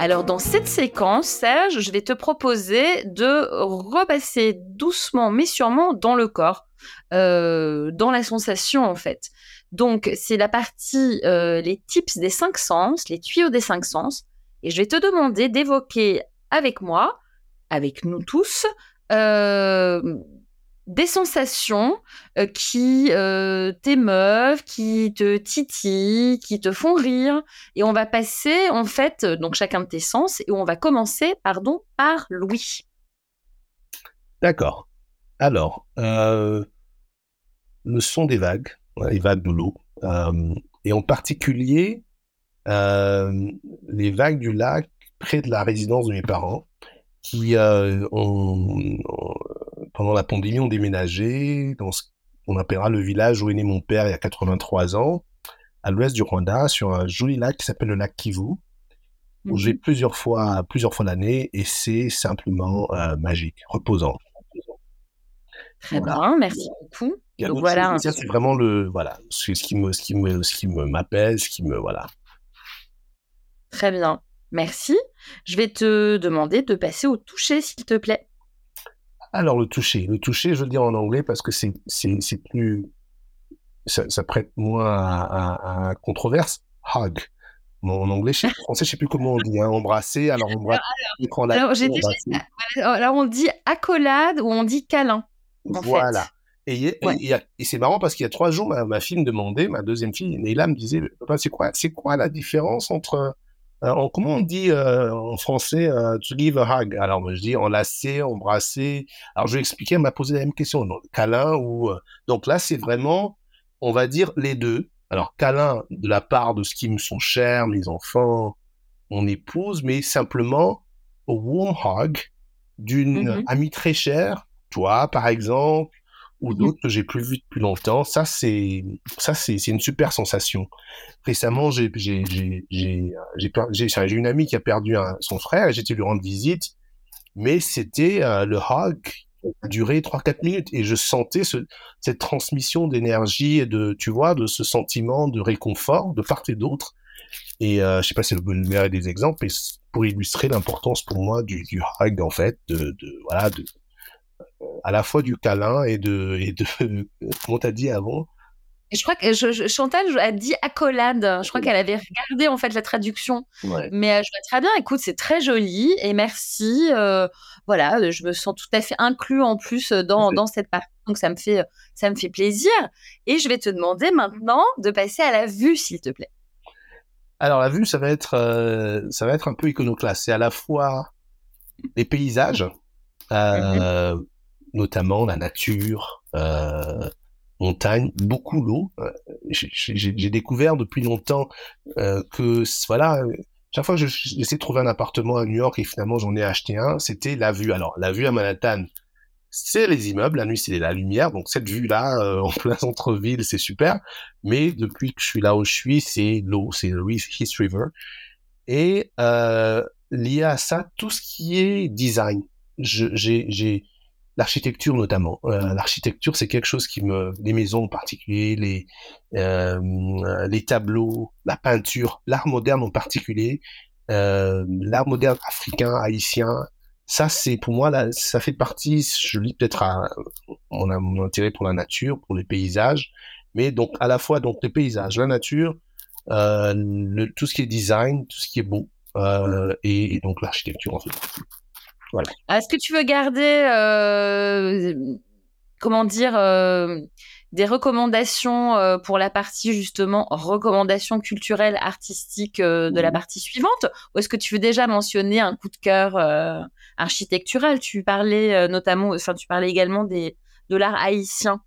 Alors dans cette séquence, Serge, je vais te proposer de repasser doucement mais sûrement dans le corps, euh, dans la sensation en fait. Donc c'est la partie euh, les tips des cinq sens, les tuyaux des cinq sens, et je vais te demander d'évoquer avec moi, avec nous tous, euh, des sensations euh, qui euh, t'émeuvent, qui te titillent, qui te font rire. Et on va passer, en fait, euh, donc chacun de tes sens, et on va commencer, pardon, par Louis. D'accord. Alors, le son des vagues, les vagues de l'eau, et en particulier les vagues du lac près de la résidence de mes parents, qui ont pendant la pandémie, on déménageait dans ce qu'on appellera le village où est né mon père il y a 83 ans, à l'ouest du Rwanda, sur un joli lac qui s'appelle le lac Kivu, où mhm. j'ai plusieurs fois, plusieurs fois l'année, et c'est simplement euh, magique, reposant. Très bien, merci beaucoup. Donc voilà, c'est vraiment le voilà, ce qui me, ce qui me, ce qui me m'apaise, ce qui me voilà. Très bien, merci. Je vais te demander de passer au toucher, s'il te plaît. Alors, le toucher. Le toucher, je le dis en anglais parce que c'est, c'est, plus. Ça, prête moins à, controverse. Hug. en anglais, en français, je sais plus comment on dit. Hein. Embrasser, alors embrasser. Alors, alors, on dit accolade ou on dit câlin. voilà. Et, et, c'est marrant parce qu'il y a trois jours, ma, fille me demandait, ma deuxième fille, Neila me disait, c'est quoi, c'est quoi la différence entre euh, comment on dit euh, en français euh, to give a hug? Alors moi je dis enlacer, embrasser. Alors je vais expliquer, elle m'a posé la même question, donc câlin ou donc là c'est vraiment, on va dire les deux. Alors câlin de la part de ce qui me sont chers, mes enfants, mon épouse, mais simplement a warm hug d'une mmh amie très chère, toi par exemple, ou mmh d'autres que j'ai plus vu depuis longtemps. Ça, c'est ça, c'est une super sensation. Récemment, j'ai j'ai j'ai j'ai une amie qui a perdu son frère et j'étais lui rendre visite, mais c'était euh, le hug a duré 3-4 minutes et je sentais ce, cette transmission d'énergie et de tu vois de ce sentiment de réconfort de part et d'autre. Et euh, je sais pas si c'est le meilleur des exemples, mais pour illustrer l'importance pour moi du, du hug en fait, de, de voilà de à la fois du câlin et de, et de *laughs* comment t'as dit avant? Je crois que je, Chantal a dit accolade. Je crois qu'elle avait regardé en fait la traduction. Mais euh, je vois très bien. Écoute, c'est très joli et merci. Euh, voilà, je me sens tout à fait inclus en plus dans, dans cette partie. Donc ça me fait ça me fait plaisir. Et je vais te demander maintenant de passer à la vue, s'il te plaît. Alors la vue, ça va être euh, ça va être un peu iconoclaste. C'est à la fois les paysages. Mm-hmm notamment la nature, euh, montagne, beaucoup l'eau. Euh, j'ai découvert depuis longtemps euh, que voilà, chaque fois que j'essaie de trouver un appartement à New York et finalement j'en ai acheté un, c'était la vue. Alors la vue à Manhattan, c'est les immeubles, la nuit c'est la lumière, donc cette vue-là euh, *laughs* en plein centre-ville, c'est super. Mais depuis que je suis là où je suis, c'est l'eau, c'est le East River. Et euh, lié à ça, tout ce qui est design, j'ai l'architecture notamment. Euh, l'architecture, c'est quelque chose qui me, les maisons en particulier, les euh, les tableaux, la peinture, l'art moderne en particulier, euh, l'art moderne africain, haïtien, ça c'est pour moi là, ça fait partie. Je lis peut-être à mon, mon intérêt pour la nature, pour les paysages, mais donc à la fois donc les paysages, la nature, euh, le, tout ce qui est design, tout ce qui est beau, euh, et, et, donc l'architecture en fait. Voilà. Est-ce que tu veux garder, euh, comment dire, euh, des recommandations euh, pour la partie justement recommandations culturelles, artistiques euh, de la partie suivante? Ou est-ce que tu veux déjà mentionner un coup de cœur euh, architectural? Tu parlais notamment, enfin tu parlais également des, de l'art haïtien.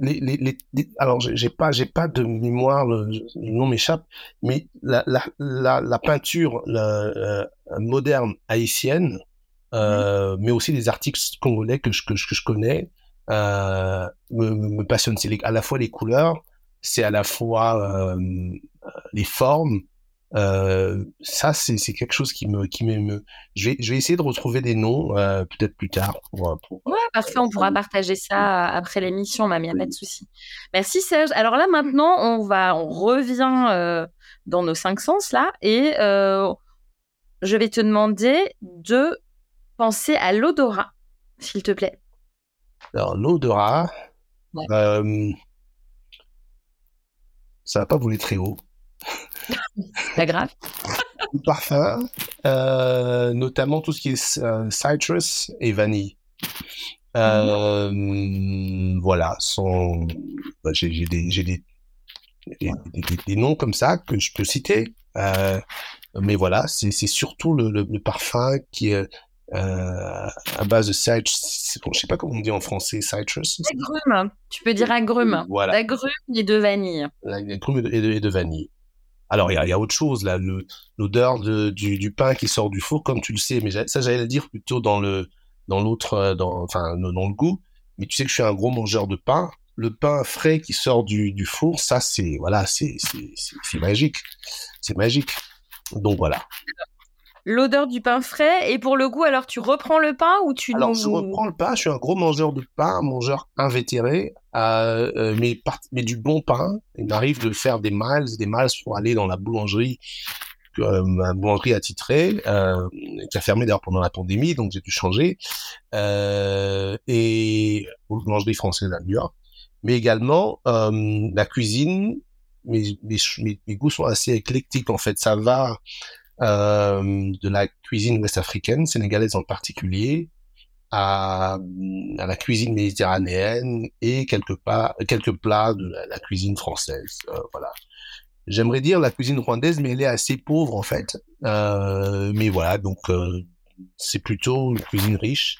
Les, les, les, alors j'ai pas j'ai pas de mémoire le, le nom m'échappe mais la, la, la, la peinture la, moderne haïtienne euh, mais aussi les artistes congolais que je, que, que je connais euh, me, me, passionne. C'est à la fois les couleurs, c'est à la fois euh, les formes. Euh, ça, c'est quelque chose qui me, qui me, je vais, je vais essayer de retrouver des noms euh, peut-être plus tard. Pour, pour, ouais, parfait. On pourra partager ça après l'émission, mamie, pas de souci. Merci Serge. Alors là, maintenant, on va, on revient euh, dans nos cinq sens là, et euh, je vais te demander de penser à l'odorat, s'il te plaît. Alors, l'odorat, ouais. euh, ça va pas voler très haut. *laughs* Pas grave. Le parfum, euh, notamment tout ce qui est euh, citrus et vanille. Euh, mmh. Voilà, sont, bah, j'ai des, des, des, des, des, noms comme ça que je peux citer. Euh, mais voilà, c'est surtout le, le, le, parfum qui est euh, à base de citrus, je sais pas comment on dit en français, citrus. Agrumes, tu peux dire agrumes. Voilà. D'agrumes et de vanille. Agrumes et de, et de vanille. Alors, il y, a autre chose, là, l'odeur du, pain qui sort du four, comme tu le sais, mais ça, j'allais le dire plutôt dans le, dans l'autre, euh, dans, enfin, dans le goût. Mais tu sais que je suis un gros mangeur de pain. Le pain frais qui sort du, du four, ça, c'est, voilà, c'est magique. C'est magique. Donc, voilà l'odeur du pain frais. Et pour le goût, alors tu reprends le pain ou tu... Alors je reprends le pain, je suis un gros mangeur de pain, mangeur invétéré, euh, euh, mais, mais du bon pain. Il m'arrive de faire des miles, des miles pour aller dans la boulangerie, euh, ma boulangerie attitrée, euh, qui a fermé d'ailleurs pendant la pandémie, donc j'ai dû changer. Euh, et boulangerie française à New York. Mais également euh, la cuisine, mes, mes, mes, goûts sont assez éclectiques en fait. Ça va de la cuisine ouest-africaine, sénégalaise en particulier, à, à, la cuisine méditerranéenne et quelques, pas, quelques plats de la, la cuisine française. Euh, voilà. J'aimerais dire la cuisine rwandaise, mais elle est assez pauvre en fait. Euh, mais voilà, donc euh, c'est plutôt une cuisine riche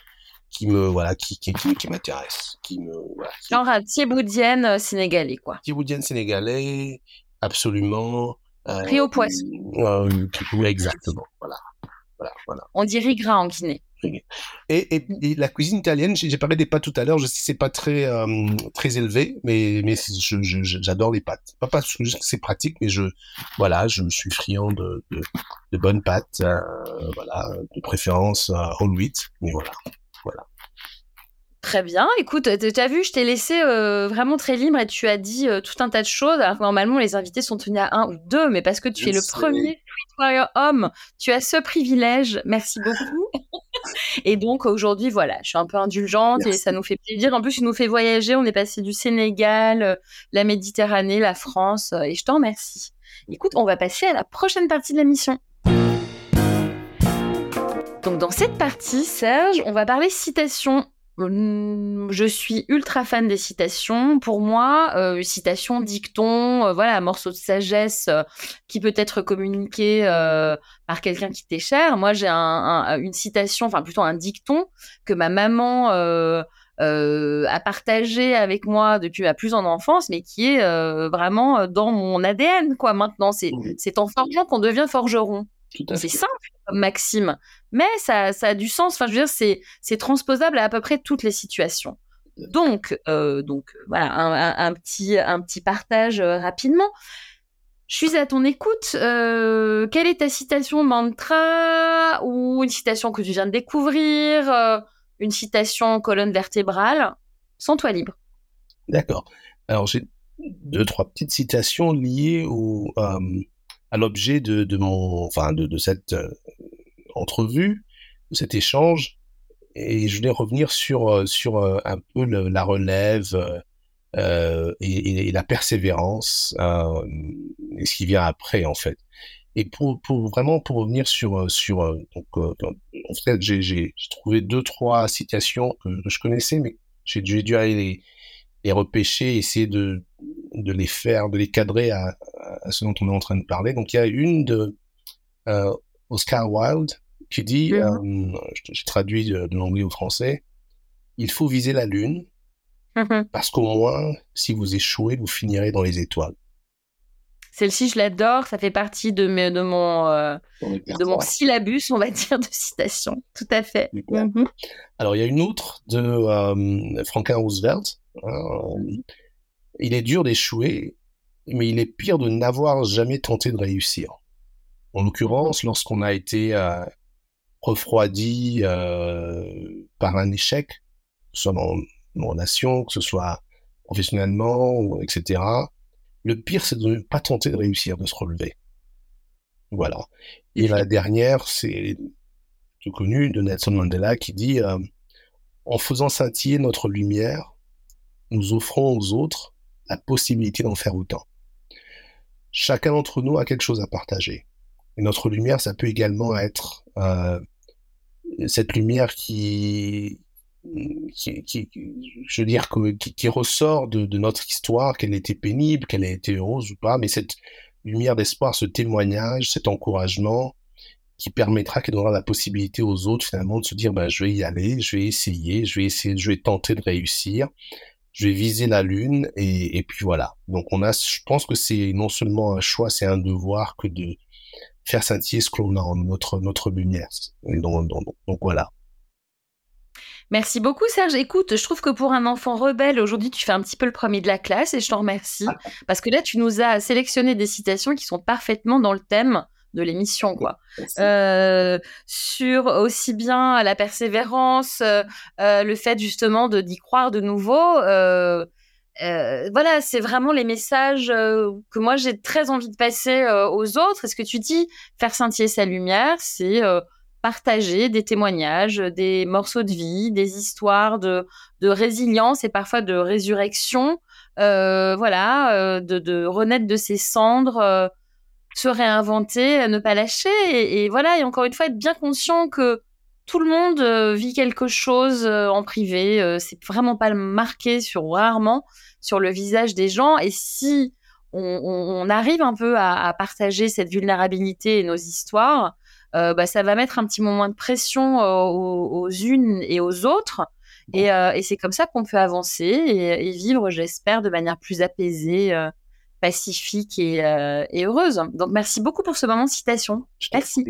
qui me voilà qui qui, qui, qui m'intéresse, qui me voilà, qui... genre thieboudienne euh, sénégalais quoi. Thieboudienne sénégalais, absolument. Riz au poisson. Euh, oui, exactement. Voilà. Voilà, voilà. On dit riz gras en Guinée. Et, et, et la cuisine italienne, j'ai parlé des pâtes tout à l'heure, je sais c'est pas très euh, très élevé, mais mais j'adore les pâtes. Pas parce que c'est pratique, mais je voilà, je suis friand de de, de bonnes pâtes, euh, voilà, de préférence euh, whole wheat, mais voilà, voilà. Très bien. Écoute, tu as vu, je t'ai laissé euh, vraiment très libre et tu as dit euh, tout un tas de choses. Alors normalement, les invités sont tenus à un ou deux, mais parce que tu es le premier Warrior homme, tu as ce privilège. Merci beaucoup. *laughs* et donc aujourd'hui, voilà, je suis un peu indulgente Merci. et ça nous fait plaisir. En plus, tu nous fais voyager. On est passé du Sénégal, euh, la Méditerranée, la France, et je t'en remercie. Écoute, on va passer à la prochaine partie de la mission. Donc dans cette partie, Serge, on va parler citation je suis ultra fan des citations. Pour moi, euh, citation, dicton, euh, voilà, un morceau de sagesse euh, qui peut être communiqué euh, par quelqu'un qui t'est cher. Moi, j'ai un, un, une citation, enfin plutôt un dicton que ma maman euh, euh, a partagé avec moi depuis ma plus en enfance, mais qui est vraiment dans mon ADN, quoi. Maintenant, c'est c'est en forgeant qu'on devient forgeron. C'est simple comme maxime, mais ça, ça a du sens. Enfin, je veux dire, c'est, c'est transposable à à peu près toutes les situations. Donc, euh, donc voilà, un, un, petit, un petit partage euh, rapidement. Je suis à ton écoute. Euh, quelle est ta citation mantra ou une citation que tu viens de découvrir, une citation colonne vertébrale? Sans toi libre. D'accord. Alors j'ai deux trois petites citations liées au euh, à l'objet de, mon enfin de, cette euh, entrevue, de cet échange, et je voulais revenir sur euh, sur euh, un peu la relève et, la persévérance et ce qui vient après en fait. Et pour, pour vraiment pour revenir sur sur donc en fait j'ai trouvé deux trois citations que, que je connaissais mais j'ai dû aller les les repêcher, essayer de, de les faire, de les cadrer à, à, ce dont on est en train de parler. Donc il y a une de euh, Oscar Wilde qui dit, mm-hmm. euh, j'ai traduit de, de l'anglais au français, il faut viser la lune mm-hmm. parce qu'au moins, si vous échouez, vous finirez dans les étoiles. Celle-ci, je l'adore. Ça fait partie de, mes, de, mon, euh, de mon syllabus, on va dire, de citation. Tout à fait. Mm-hmm. Alors, il y a une autre de euh, Franklin Roosevelt euh, il est dur d'échouer, mais il est pire de n'avoir jamais tenté de réussir. En l'occurrence, lorsqu'on a été euh, refroidi euh, par un échec, que ce soit dans nos que ce soit professionnellement, etc., le pire, c'est de ne pas tenter de réussir, de se relever. Voilà. Et la dernière, c'est tout connu de Nelson Mandela qui dit euh, En faisant scintiller notre lumière, nous offrons aux autres la possibilité d'en faire autant. Chacun d'entre nous a quelque chose à partager. Et notre lumière, ça peut également être euh, cette lumière qui, je veux qui, ressort de, notre histoire, qu'elle était pénible, qu'elle ait été heureuse ou pas, mais cette lumière d'espoir, ce témoignage, cet encouragement, qui permettra, qui donnera la possibilité aux autres finalement de se dire, bah, je vais y aller, je vais essayer, je vais essayer, je vais tenter de réussir, je vais viser la lune et, et puis voilà. Donc on a, je pense que c'est non seulement un choix, c'est un devoir que de faire scintiller ce que l'on a en notre notre lumière. Donc, donc, donc, voilà. Merci beaucoup Serge. Écoute, je trouve que pour un enfant rebelle, aujourd'hui tu fais un petit peu le premier de la classe et je t'en remercie *laughs* parce que là tu nous as sélectionné des citations qui sont parfaitement dans le thème de l'émission, quoi. Euh, sur aussi bien la persévérance, euh, euh, le fait justement de d'y croire de nouveau. Voilà, c'est vraiment les messages que moi j'ai très envie de passer aux autres. est ce que tu dis, faire scintiller sa lumière, c'est partager des témoignages, des morceaux de vie, des histoires de, de résilience et parfois de résurrection. voilà, de, de renaître de ses cendres se réinventer, ne pas lâcher et, et, voilà et encore une fois être bien conscient que tout le monde euh, vit quelque chose euh, en privé, euh, c'est vraiment pas marqué sur rarement sur le visage des gens et si on, on, on arrive un peu à, à, partager cette vulnérabilité et nos histoires, bah, ça va mettre un petit moment de pression aux, aux, unes et aux autres. Et, et c'est comme ça qu'on peut avancer et, et vivre, j'espère, de manière plus apaisée pacifique et, euh, et, heureuse. Donc merci beaucoup pour ce moment de citation. Merci.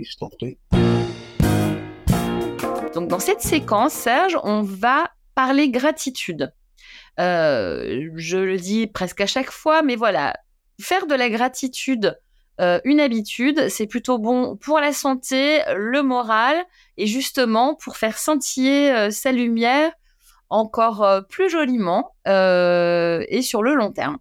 Donc dans cette séquence, Serge, on va parler gratitude. Euh, je le dis presque à chaque fois, mais voilà, faire de la gratitude euh, une habitude, c'est plutôt bon pour la santé, le moral, et justement pour faire scintiller euh, sa lumière encore euh, plus joliment et sur le long terme.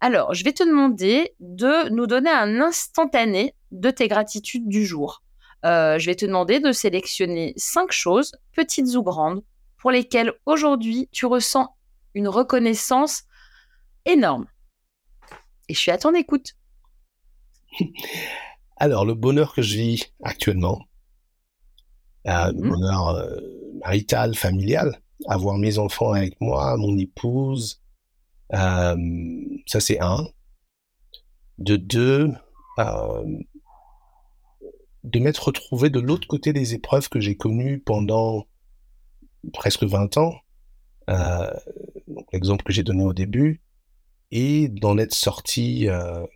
Alors, je vais te demander de nous donner un instantané de tes gratitudes du jour. Euh, je vais te demander de sélectionner cinq choses, petites ou grandes, pour lesquelles aujourd'hui tu ressens une reconnaissance énorme. Et je suis à ton écoute. *laughs* Alors, le bonheur que je vis actuellement, euh, le mmh. bonheur euh, marital, familial, avoir mes enfants avec moi, mon épouse, ça, c'est un. De deux, euh, de m'être retrouvé de l'autre côté des épreuves que j'ai connues pendant presque 20 ans. Euh, l'exemple que j'ai donné au début, et d'en être sorti, euh,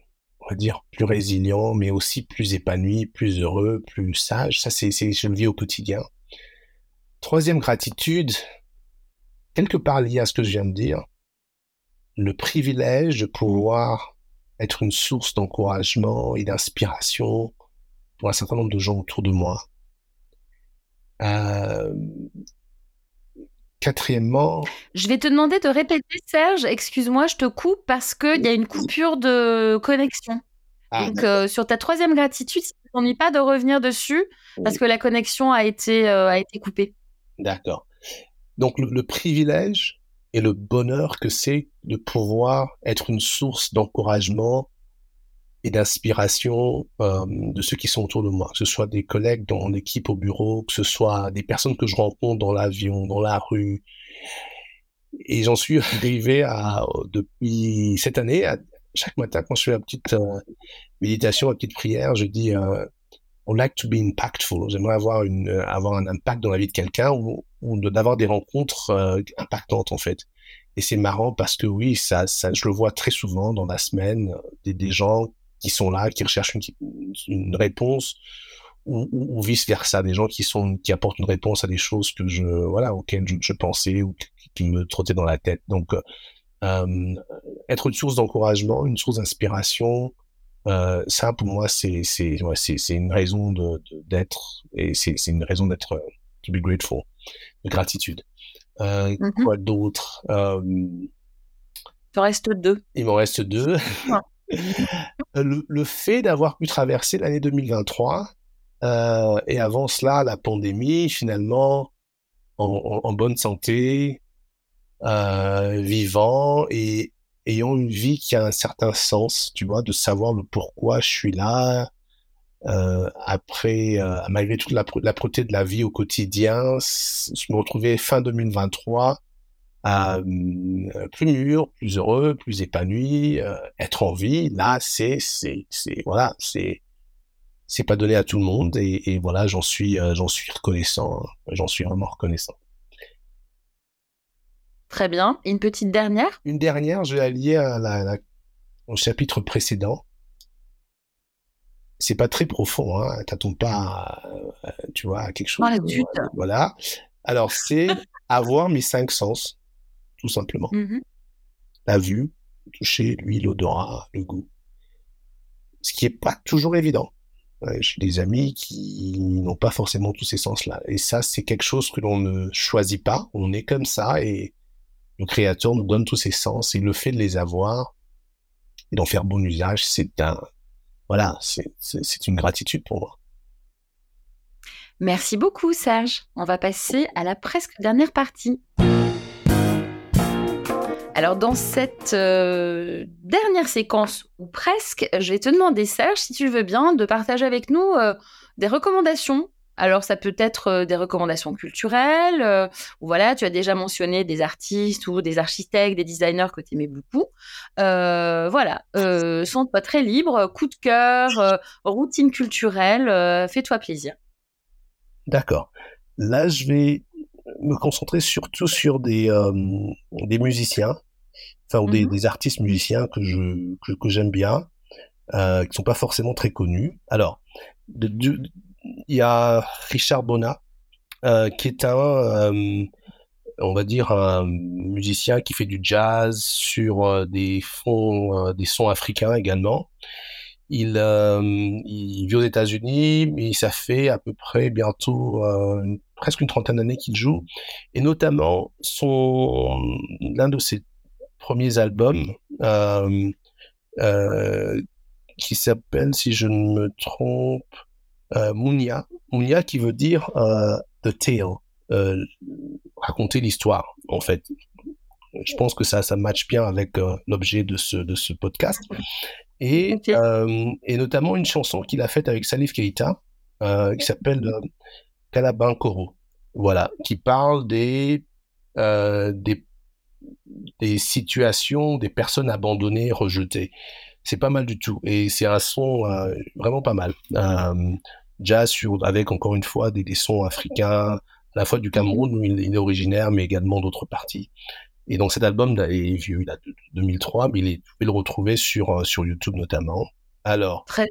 va dire, plus résilient, mais aussi plus épanoui, plus heureux, plus sage. Ça, c'est, je le vis au quotidien. Troisième gratitude, quelque part lié à ce que je viens de dire, le privilège de pouvoir être une source d'encouragement et d'inspiration pour un certain nombre de gens autour de moi. Euh, quatrièmement. Je vais te demander de répéter, Serge. Excuse-moi, je te coupe parce qu'il y a une coupure de connexion. Ah, Donc, euh, sur ta troisième gratitude, ça ne t'ennuie pas de revenir dessus parce que la connexion a été, euh, a été coupée. D'accord. Donc, le, privilège et le bonheur que c'est de pouvoir être une source d'encouragement et d'inspiration euh, de ceux qui sont autour de moi, que ce soit des collègues dans mon équipe au bureau, que ce soit des personnes que je rencontre dans l'avion, dans la rue. Et j'en suis *laughs* arrivé à, depuis cette année, chaque matin, quand je fais une petite euh, méditation, une petite prière, je dis euh, on like to be impactful. J'aimerais avoir un impact dans la vie de quelqu'un d'avoir des rencontres euh, impactantes en fait. Et c'est marrant parce que oui, ça, ça, je le vois très souvent dans la semaine, des, des gens qui sont là, qui recherchent une, une réponse, ou, ou, vice versa, des gens qui sont qui apportent une réponse à des choses que je voilà auxquelles je, pensais ou qui me trottaient dans la tête. Donc euh, euh être une source d'encouragement, une source d'inspiration, euh, ça pour moi c'est c'est ouais, c'est une raison de d'être et c'est c'est une raison d'être euh, to be grateful, de gratitude. Euh, mm-hmm. Quoi d'autre? Euh, Il t'en reste deux. Il m'en reste deux. *laughs* Euh, le, fait d'avoir pu traverser l'année 2023 euh, et avant cela la pandémie, finalement en, bonne santé, vivant et ayant une vie qui a un certain sens, tu vois, de savoir le pourquoi je suis là. Après, malgré toute la, la de la vie au quotidien, je me retrouvais fin 2023 euh, plus mûr, plus heureux, plus épanoui, euh, être en vie. Là, c'est, c'est, c'est, voilà, c'est, c'est pas donné à tout le monde et, et voilà, j'en suis, euh, j'en suis reconnaissant. J'en suis vraiment reconnaissant. Très bien. une petite dernière? Une dernière, je vais la lier à la, au chapitre précédent. C'est pas très profond, hein. T'attends pas, tu vois, à quelque chose. voilà. Alors, c'est *laughs* avoir mes cinq sens tout simplement. Mmh la vue, le toucher, lui, l'odorat, le goût. Ce qui est pas toujours évident. J'ai des amis qui n'ont pas forcément tous ces sens-là. Et ça, c'est quelque chose que l'on ne choisit pas. On est comme ça et le créateur nous donne tous ces sens et le fait de les avoir et d'en faire bon usage, c'est un, voilà, c'est une gratitude pour moi. Merci beaucoup, Serge. On va passer à la presque dernière partie. Alors dans cette euh, dernière séquence, ou presque, je vais te demander, Serge, si tu veux bien, de partager avec nous euh, des recommandations. Alors ça peut être euh, des recommandations culturelles, ou voilà, tu as déjà mentionné des artistes ou des architectes, des designers que tu aimais beaucoup. voilà, sens-toi très libre, coup de cœur, routine culturelle, fais-toi plaisir. D'accord. Là, je vais me concentrer surtout sur des, des musiciens enfin, ou des, mmh des, artistes musiciens que je que, que j'aime bien, euh, qui sont pas forcément très connus. Alors, il y a Richard Bona, euh, qui est un, euh, on va dire, un musicien qui fait du jazz sur euh, des fonds, des sons africains également. Il, vit aux États-Unis, mais ça fait à peu près bientôt presque une trentaine d'années qu'il joue, et notamment son l'un de ses premiers albums qui s'appelle, si je ne me trompe, euh, Munia. Munia qui veut dire euh, the tale, euh, raconter l'histoire en fait. Je pense que ça, ça match bien avec l'objet de ce, de ce podcast. Et, et notamment une chanson qu'il a faite avec Salif Keita, qui s'appelle Calaban Koro. Voilà, qui parle des, des des situations, des personnes abandonnées, rejetées. C'est pas mal du tout. Et c'est un son euh, vraiment pas mal. Euh, jazz sur, avec encore une fois des, sons africains, à la fois du Cameroun où il, est originaire, mais également d'autres parties. Et donc cet album est vieux, il a 2003, mais il est, vous pouvez le retrouver sur, euh, sur YouTube notamment. Alors. Très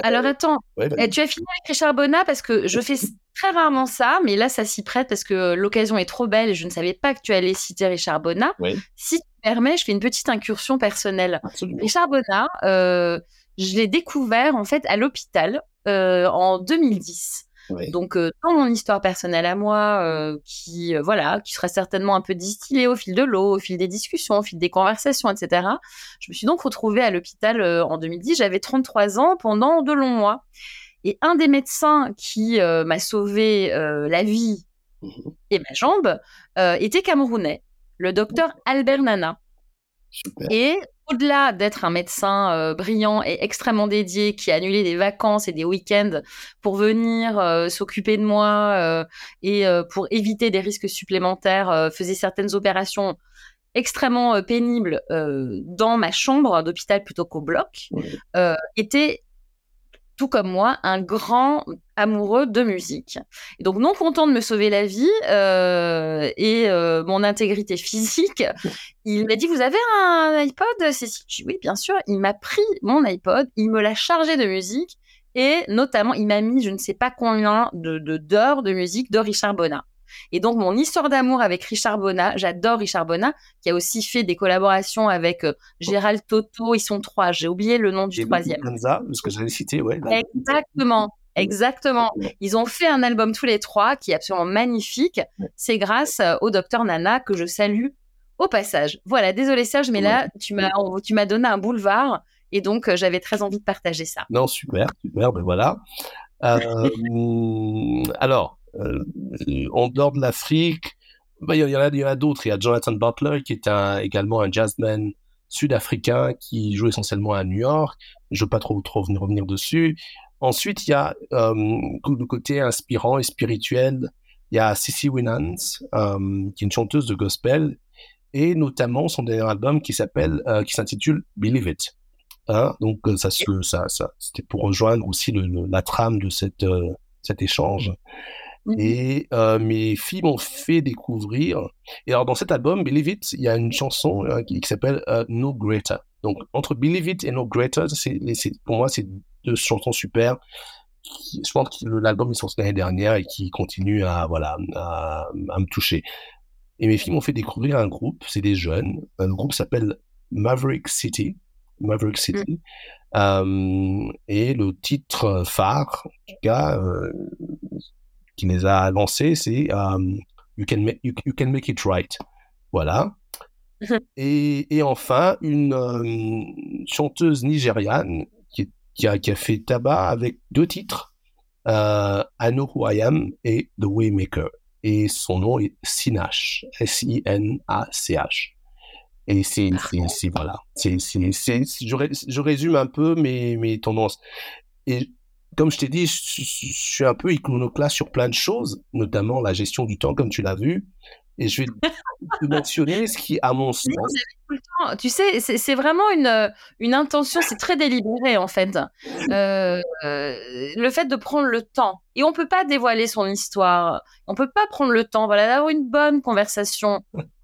Alors attends, eh, tu as fini avec Richard Bonnat parce que je fais très rarement ça, mais là ça s'y prête parce que l'occasion est trop belle et je ne savais pas que tu allais citer Richard Bonnat. Si tu permets, je fais une petite incursion personnelle. Bonnat, euh, je l'ai découvert en fait à l'hôpital euh, en 2010. Donc, euh, dans mon histoire personnelle à moi, qui voilà, qui sera certainement un peu distillée au fil de l'eau, au fil des discussions, au fil des conversations, etc. Je me suis donc retrouvée à l'hôpital en 2010. J'avais 33 ans pendant de longs mois. Et un des médecins qui m'a sauvé la vie mmh et ma jambe était camerounais, le docteur Albert Nana. Et au-delà d'être un médecin euh, brillant et extrêmement dédié qui a annulé des vacances et des week-ends pour venir euh, s'occuper de moi euh, et pour éviter des risques supplémentaires, faisait certaines opérations extrêmement pénibles dans ma chambre d'hôpital plutôt qu'au bloc, était comme moi, un grand amoureux de musique. Et donc, non content de me sauver la vie euh, et euh, mon intégrité physique, il m'a dit Vous avez un iPod C'est Oui, bien sûr. Il m'a pris mon iPod, il me l'a chargé de musique et notamment, il m'a mis je ne sais pas combien de d'heures de musique de Richard Bonnat. Et donc, mon histoire d'amour avec Richard Bonnat, j'adore Richard Bonnat, qui a aussi fait des collaborations avec euh, Gérald Toto. Ils sont trois. J'ai oublié le nom du troisième. parce que j'avais cité, ouais. Exactement. Exactement. Ils ont fait un album tous les trois qui est absolument magnifique. C'est grâce euh, au docteur Nana que je salue au passage. Voilà, désolé Serge, mais là, tu m'as, tu m'as donné un boulevard et donc euh, j'avais très envie de partager ça. Non, super, super, ben voilà. *laughs* alors, en dehors de l'Afrique, bah, il y, en a, d'autres. Il y a Jonathan Butler, qui est également un jazzman sud-africain qui joue essentiellement à New York. Je ne veux pas trop, trop revenir dessus. Ensuite, il y a euh, le côté inspirant et spirituel. Il y a Cissy Winans, euh, qui est une chanteuse de gospel, et notamment son dernier album qui s'appelle, euh, qui s'intitule Believe It. Hein? Donc ça, c'était pour rejoindre aussi la trame de cet échange. Mmh et euh, mes filles m'ont fait découvrir. Et alors, dans cet album, Believe It, il y a une chanson euh, qui, s'appelle euh, No Greater. Donc, entre Believe It et No Greater, c'est, pour moi, c'est deux chansons super. je pense que l'album est sorti l'année dernière et qui continue à, voilà, à, me toucher. Et mes filles m'ont fait découvrir un groupe, c'est des jeunes. Le groupe s'appelle Maverick City. Maverick mmh. City. et le titre phare, en tout cas, qui les a lancés, c'est um, you, can you, Can Make It Right. Voilà. et, et, enfin, une euh, chanteuse nigériane qui, qui, a, qui, a, fait tabac avec deux titres, euh, I Know Who I Am et The Waymaker. Et son nom est Sinash, S-I-N-A-C-H. Et c'est, voilà, c'est, je, je résume un peu mes, mes tendances. Et comme je t'ai dit, je, suis un peu iconoclaste sur plein de choses, notamment la gestion du temps, comme tu l'as vu. Et je vais te *laughs* mentionner ce qui, à mon sens. Tu sais, c'est vraiment une, une intention, c'est très délibéré en fait. Euh, euh, le fait de prendre le temps. Et on ne peut pas dévoiler son histoire. On ne peut pas prendre le temps voilà, d'avoir une bonne conversation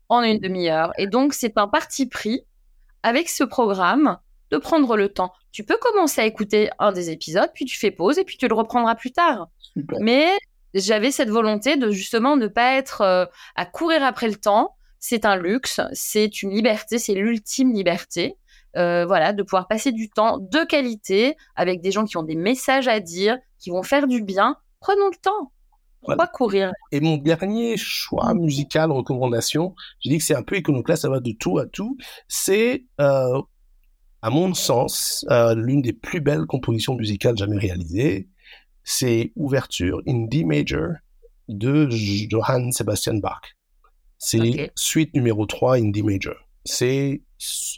en une demi-heure. Et donc, c'est un parti pris avec ce programme de prendre le temps. Tu peux commencer à écouter un des épisodes, puis tu fais pause et puis tu le reprendras plus tard. Mais j'avais cette volonté de justement ne pas être euh, à courir après le temps. C'est un luxe, c'est une liberté, c'est l'ultime liberté. Euh, voilà, de pouvoir passer du temps de qualité avec des gens qui ont des messages à dire, qui vont faire du bien. Prenons le temps. Pourquoi courir? Et mon dernier choix musical, recommandation, je dis que c'est un peu iconoclaste, ça va de tout à tout, c'est euh, à mon sens, euh, l'une des plus belles compositions musicales jamais réalisées, c'est Ouverture in D major de Johann Sebastian Bach. C'est suite numéro 3 in D major. C'est,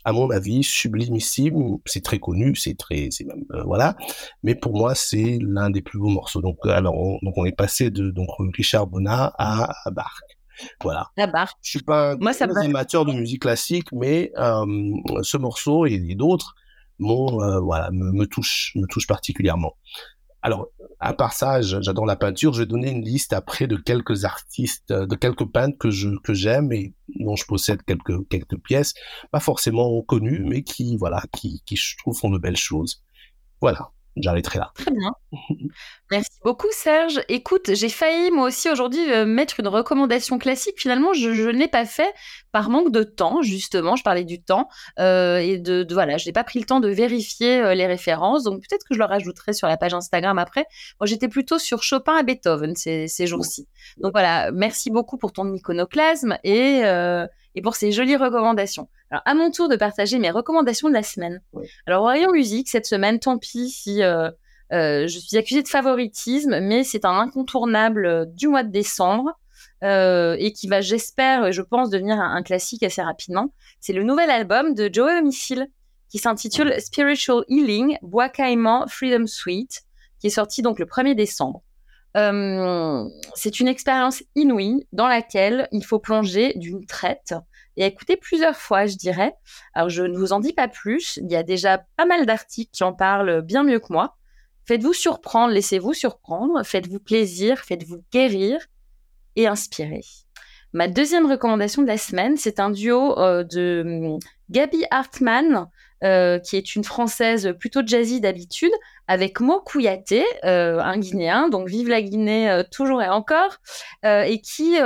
à mon avis, sublimissime. C'est très connu, c'est très, c'est même, euh, voilà. Mais pour moi, c'est l'un des plus beaux morceaux. Donc, alors, on, donc on est passé de donc Richard Bonnat à, à Bach. Voilà. La barre. Je suis pas un Moi, amateur de musique classique, mais euh, ce morceau et, d'autres euh, voilà, me, me touchent me touche particulièrement. Alors, à part ça, j'adore la peinture. Je vais donner une liste après de quelques artistes, de quelques peintres que je que j'aime et dont je possède quelques quelques pièces, pas forcément connues, mais qui voilà, qui qui je trouve font de belles choses. voilà, j'arrêterai là. Très bien. Merci beaucoup, Serge. Écoute, j'ai failli, moi aussi, aujourd'hui, euh, mettre une recommandation classique. Finalement, je, ne l'ai pas fait par manque de temps, justement. Je parlais du temps. Euh, et de, voilà, je n'ai pas pris le temps de vérifier euh, les références. Donc, peut-être que je le rajouterai sur la page Instagram après. Moi, j'étais plutôt sur Chopin et Beethoven ces, ces jours-ci. Donc, voilà, merci beaucoup pour ton iconoclasme et, et pour ces jolies recommandations. Alors, à mon tour de partager mes recommandations de la semaine. Alors, Rayon Musique, cette semaine, tant pis si euh, euh, je suis accusée de favoritisme, mais c'est un incontournable euh, du mois de décembre et qui va, j'espère, et je pense, devenir un, classique assez rapidement. C'est le nouvel album de Joey Homicile qui s'intitule Spiritual Healing, Bois Caïman Freedom Suite, qui est sorti donc le 1er décembre. C'est une expérience inouïe dans laquelle il faut plonger d'une traite et écouter plusieurs fois, je dirais. Alors, je ne vous en dis pas plus. Il y a déjà pas mal d'articles qui en parlent bien mieux que moi. Faites-vous surprendre, laissez-vous surprendre, faites-vous plaisir, faites-vous guérir et inspirer. Ma deuxième recommandation de la semaine, c'est un duo euh, de hum, Gabi Hartmann, euh, qui est une Française plutôt jazzy d'habitude, avec Mo Kouyaté, euh, un Guinéen, donc vive la Guinée toujours et encore, et qui,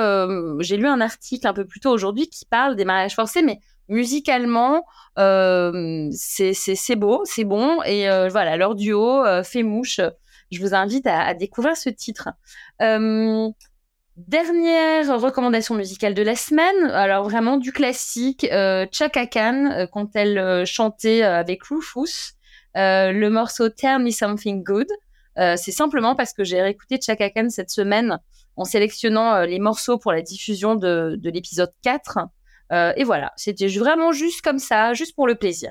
j'ai lu un article un peu plus tôt aujourd'hui qui parle des mariages forcés, mais musicalement, c'est beau, c'est bon, et voilà, leur duo fait mouche. Je vous invite à, à découvrir ce titre. Dernière recommandation musicale de la semaine, alors vraiment du classique, euh, Chaka Khan, euh, quand elle euh, chantait euh, avec Rufus, le morceau Tell Me Something Good. c'est simplement parce que j'ai réécouté Chaka Khan cette semaine en sélectionnant les morceaux pour la diffusion de, de l'épisode 4. et voilà, c'était vraiment juste comme ça, juste pour le plaisir.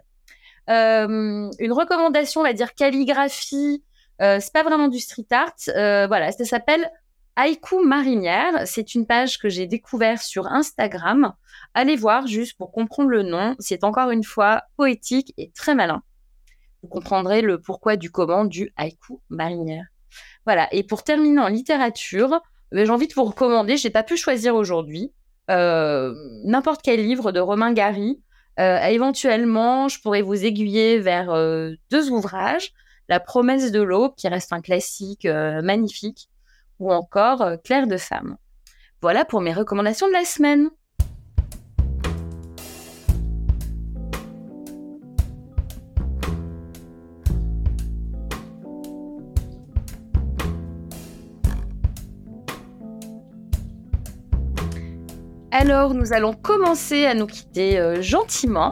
une recommandation, on va dire calligraphie, c'est pas vraiment du street art. voilà, ça s'appelle Haïku Marinière, c'est une page que j'ai découverte sur Instagram. Allez voir juste pour comprendre le nom. C'est encore une fois poétique et très malin. Vous comprendrez le pourquoi du comment du haïku marinière. Voilà. Et pour terminer en littérature, ben, j'ai envie de vous recommander, j'ai pas pu choisir aujourd'hui, euh, n'importe quel livre de Romain Gary. Euh, éventuellement, je pourrais vous aiguiller vers euh, deux ouvrages. La promesse de l'eau, qui reste un classique magnifique, ou encore euh, Claire de femme. Voilà pour mes recommandations de la semaine. Alors, nous allons commencer à nous quitter euh, gentiment.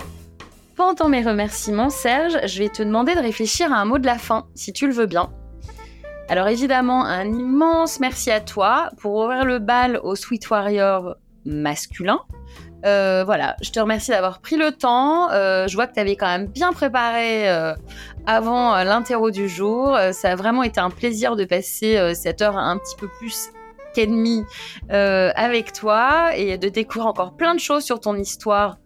Pendant mes remerciements, Serge, je vais te demander de réfléchir à un mot de la fin, si tu le veux bien. Alors évidemment, un immense merci à toi pour ouvrir le bal au Sweet Warrior masculin. Euh, voilà, je te remercie d'avoir pris le temps. Euh, je vois que tu avais quand même bien préparé euh, avant l'interro du jour. ça a vraiment été un plaisir de passer cette heure un petit peu plus qu'ennemi avec toi et de découvrir encore plein de choses sur ton histoire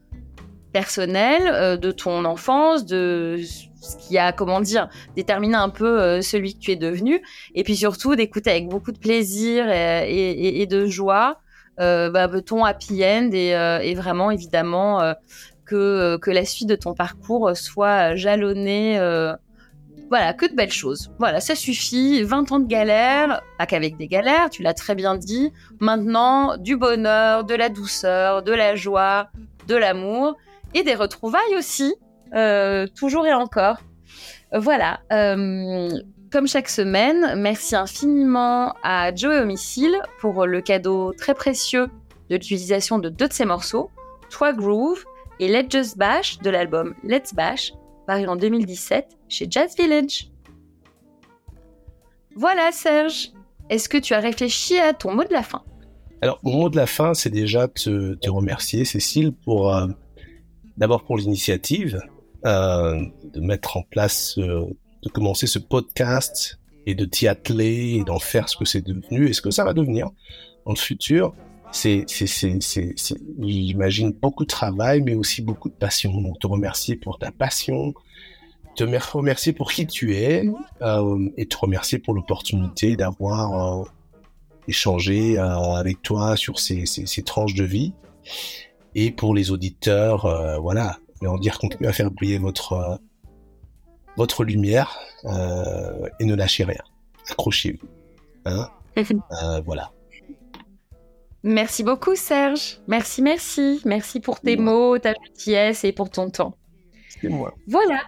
personnelle, de ton enfance, de ce qui a, comment dire, déterminé un peu euh, celui que tu es devenu. Et puis surtout d'écouter avec beaucoup de plaisir et, de joie euh, bah, ton happy end et, euh, vraiment évidemment que, que la suite de ton parcours soit jalonnée. voilà, que de belles choses. Voilà, ça suffit. 20 ans de galère, pas qu'avec des galères, tu l'as très bien dit. Maintenant, du bonheur, de la douceur, de la joie, de l'amour et des retrouvailles aussi. Euh, toujours et encore. Voilà. Euh, comme chaque semaine, merci infiniment à Joey Homicile pour le cadeau très précieux de l'utilisation de deux de ses morceaux, Toi Groove et Let's Just Bash de l'album Let's Bash, paru en 2017 chez Jazz Village. Voilà Serge, est-ce que tu as réfléchi à ton mot de la fin? Alors, mon mot de la fin, c'est déjà te, te remercier Cécile pour euh, d'abord pour l'initiative, de mettre en place, de commencer ce podcast et de t'y atteler et d'en faire ce que c'est devenu et ce que ça va devenir dans le futur. C'est, c'est, c'est, c'est, j'imagine beaucoup de travail, mais aussi beaucoup de passion. Donc, te remercier pour ta passion, te remercier pour qui tu es euh, et te remercier pour l'opportunité d'avoir euh, échangé euh, avec toi sur ces, ces, ces, tranches de vie. Et pour les auditeurs, euh, voilà, mais dire continuez à faire briller votre euh, votre lumière et ne lâchez rien. Accrochez-vous. Hein voilà. Merci beaucoup, Serge. Merci, merci. Merci pour tes mots, ta gentillesse et pour ton temps. Moi. Voilà.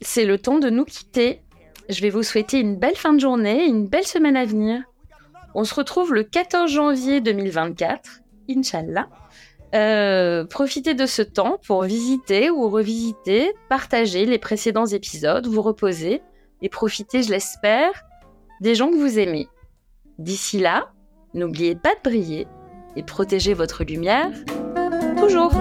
C'est le temps de nous quitter. Je vais vous souhaiter une belle fin de journée, une belle semaine à venir. On se retrouve le 14 janvier 2024, Inch'Allah. Euh, profitez de ce temps pour visiter ou revisiter, partager les précédents épisodes, vous reposer et profiter, je l'espère, des gens que vous aimez. D'ici là, n'oubliez pas de briller et protégez votre lumière toujours.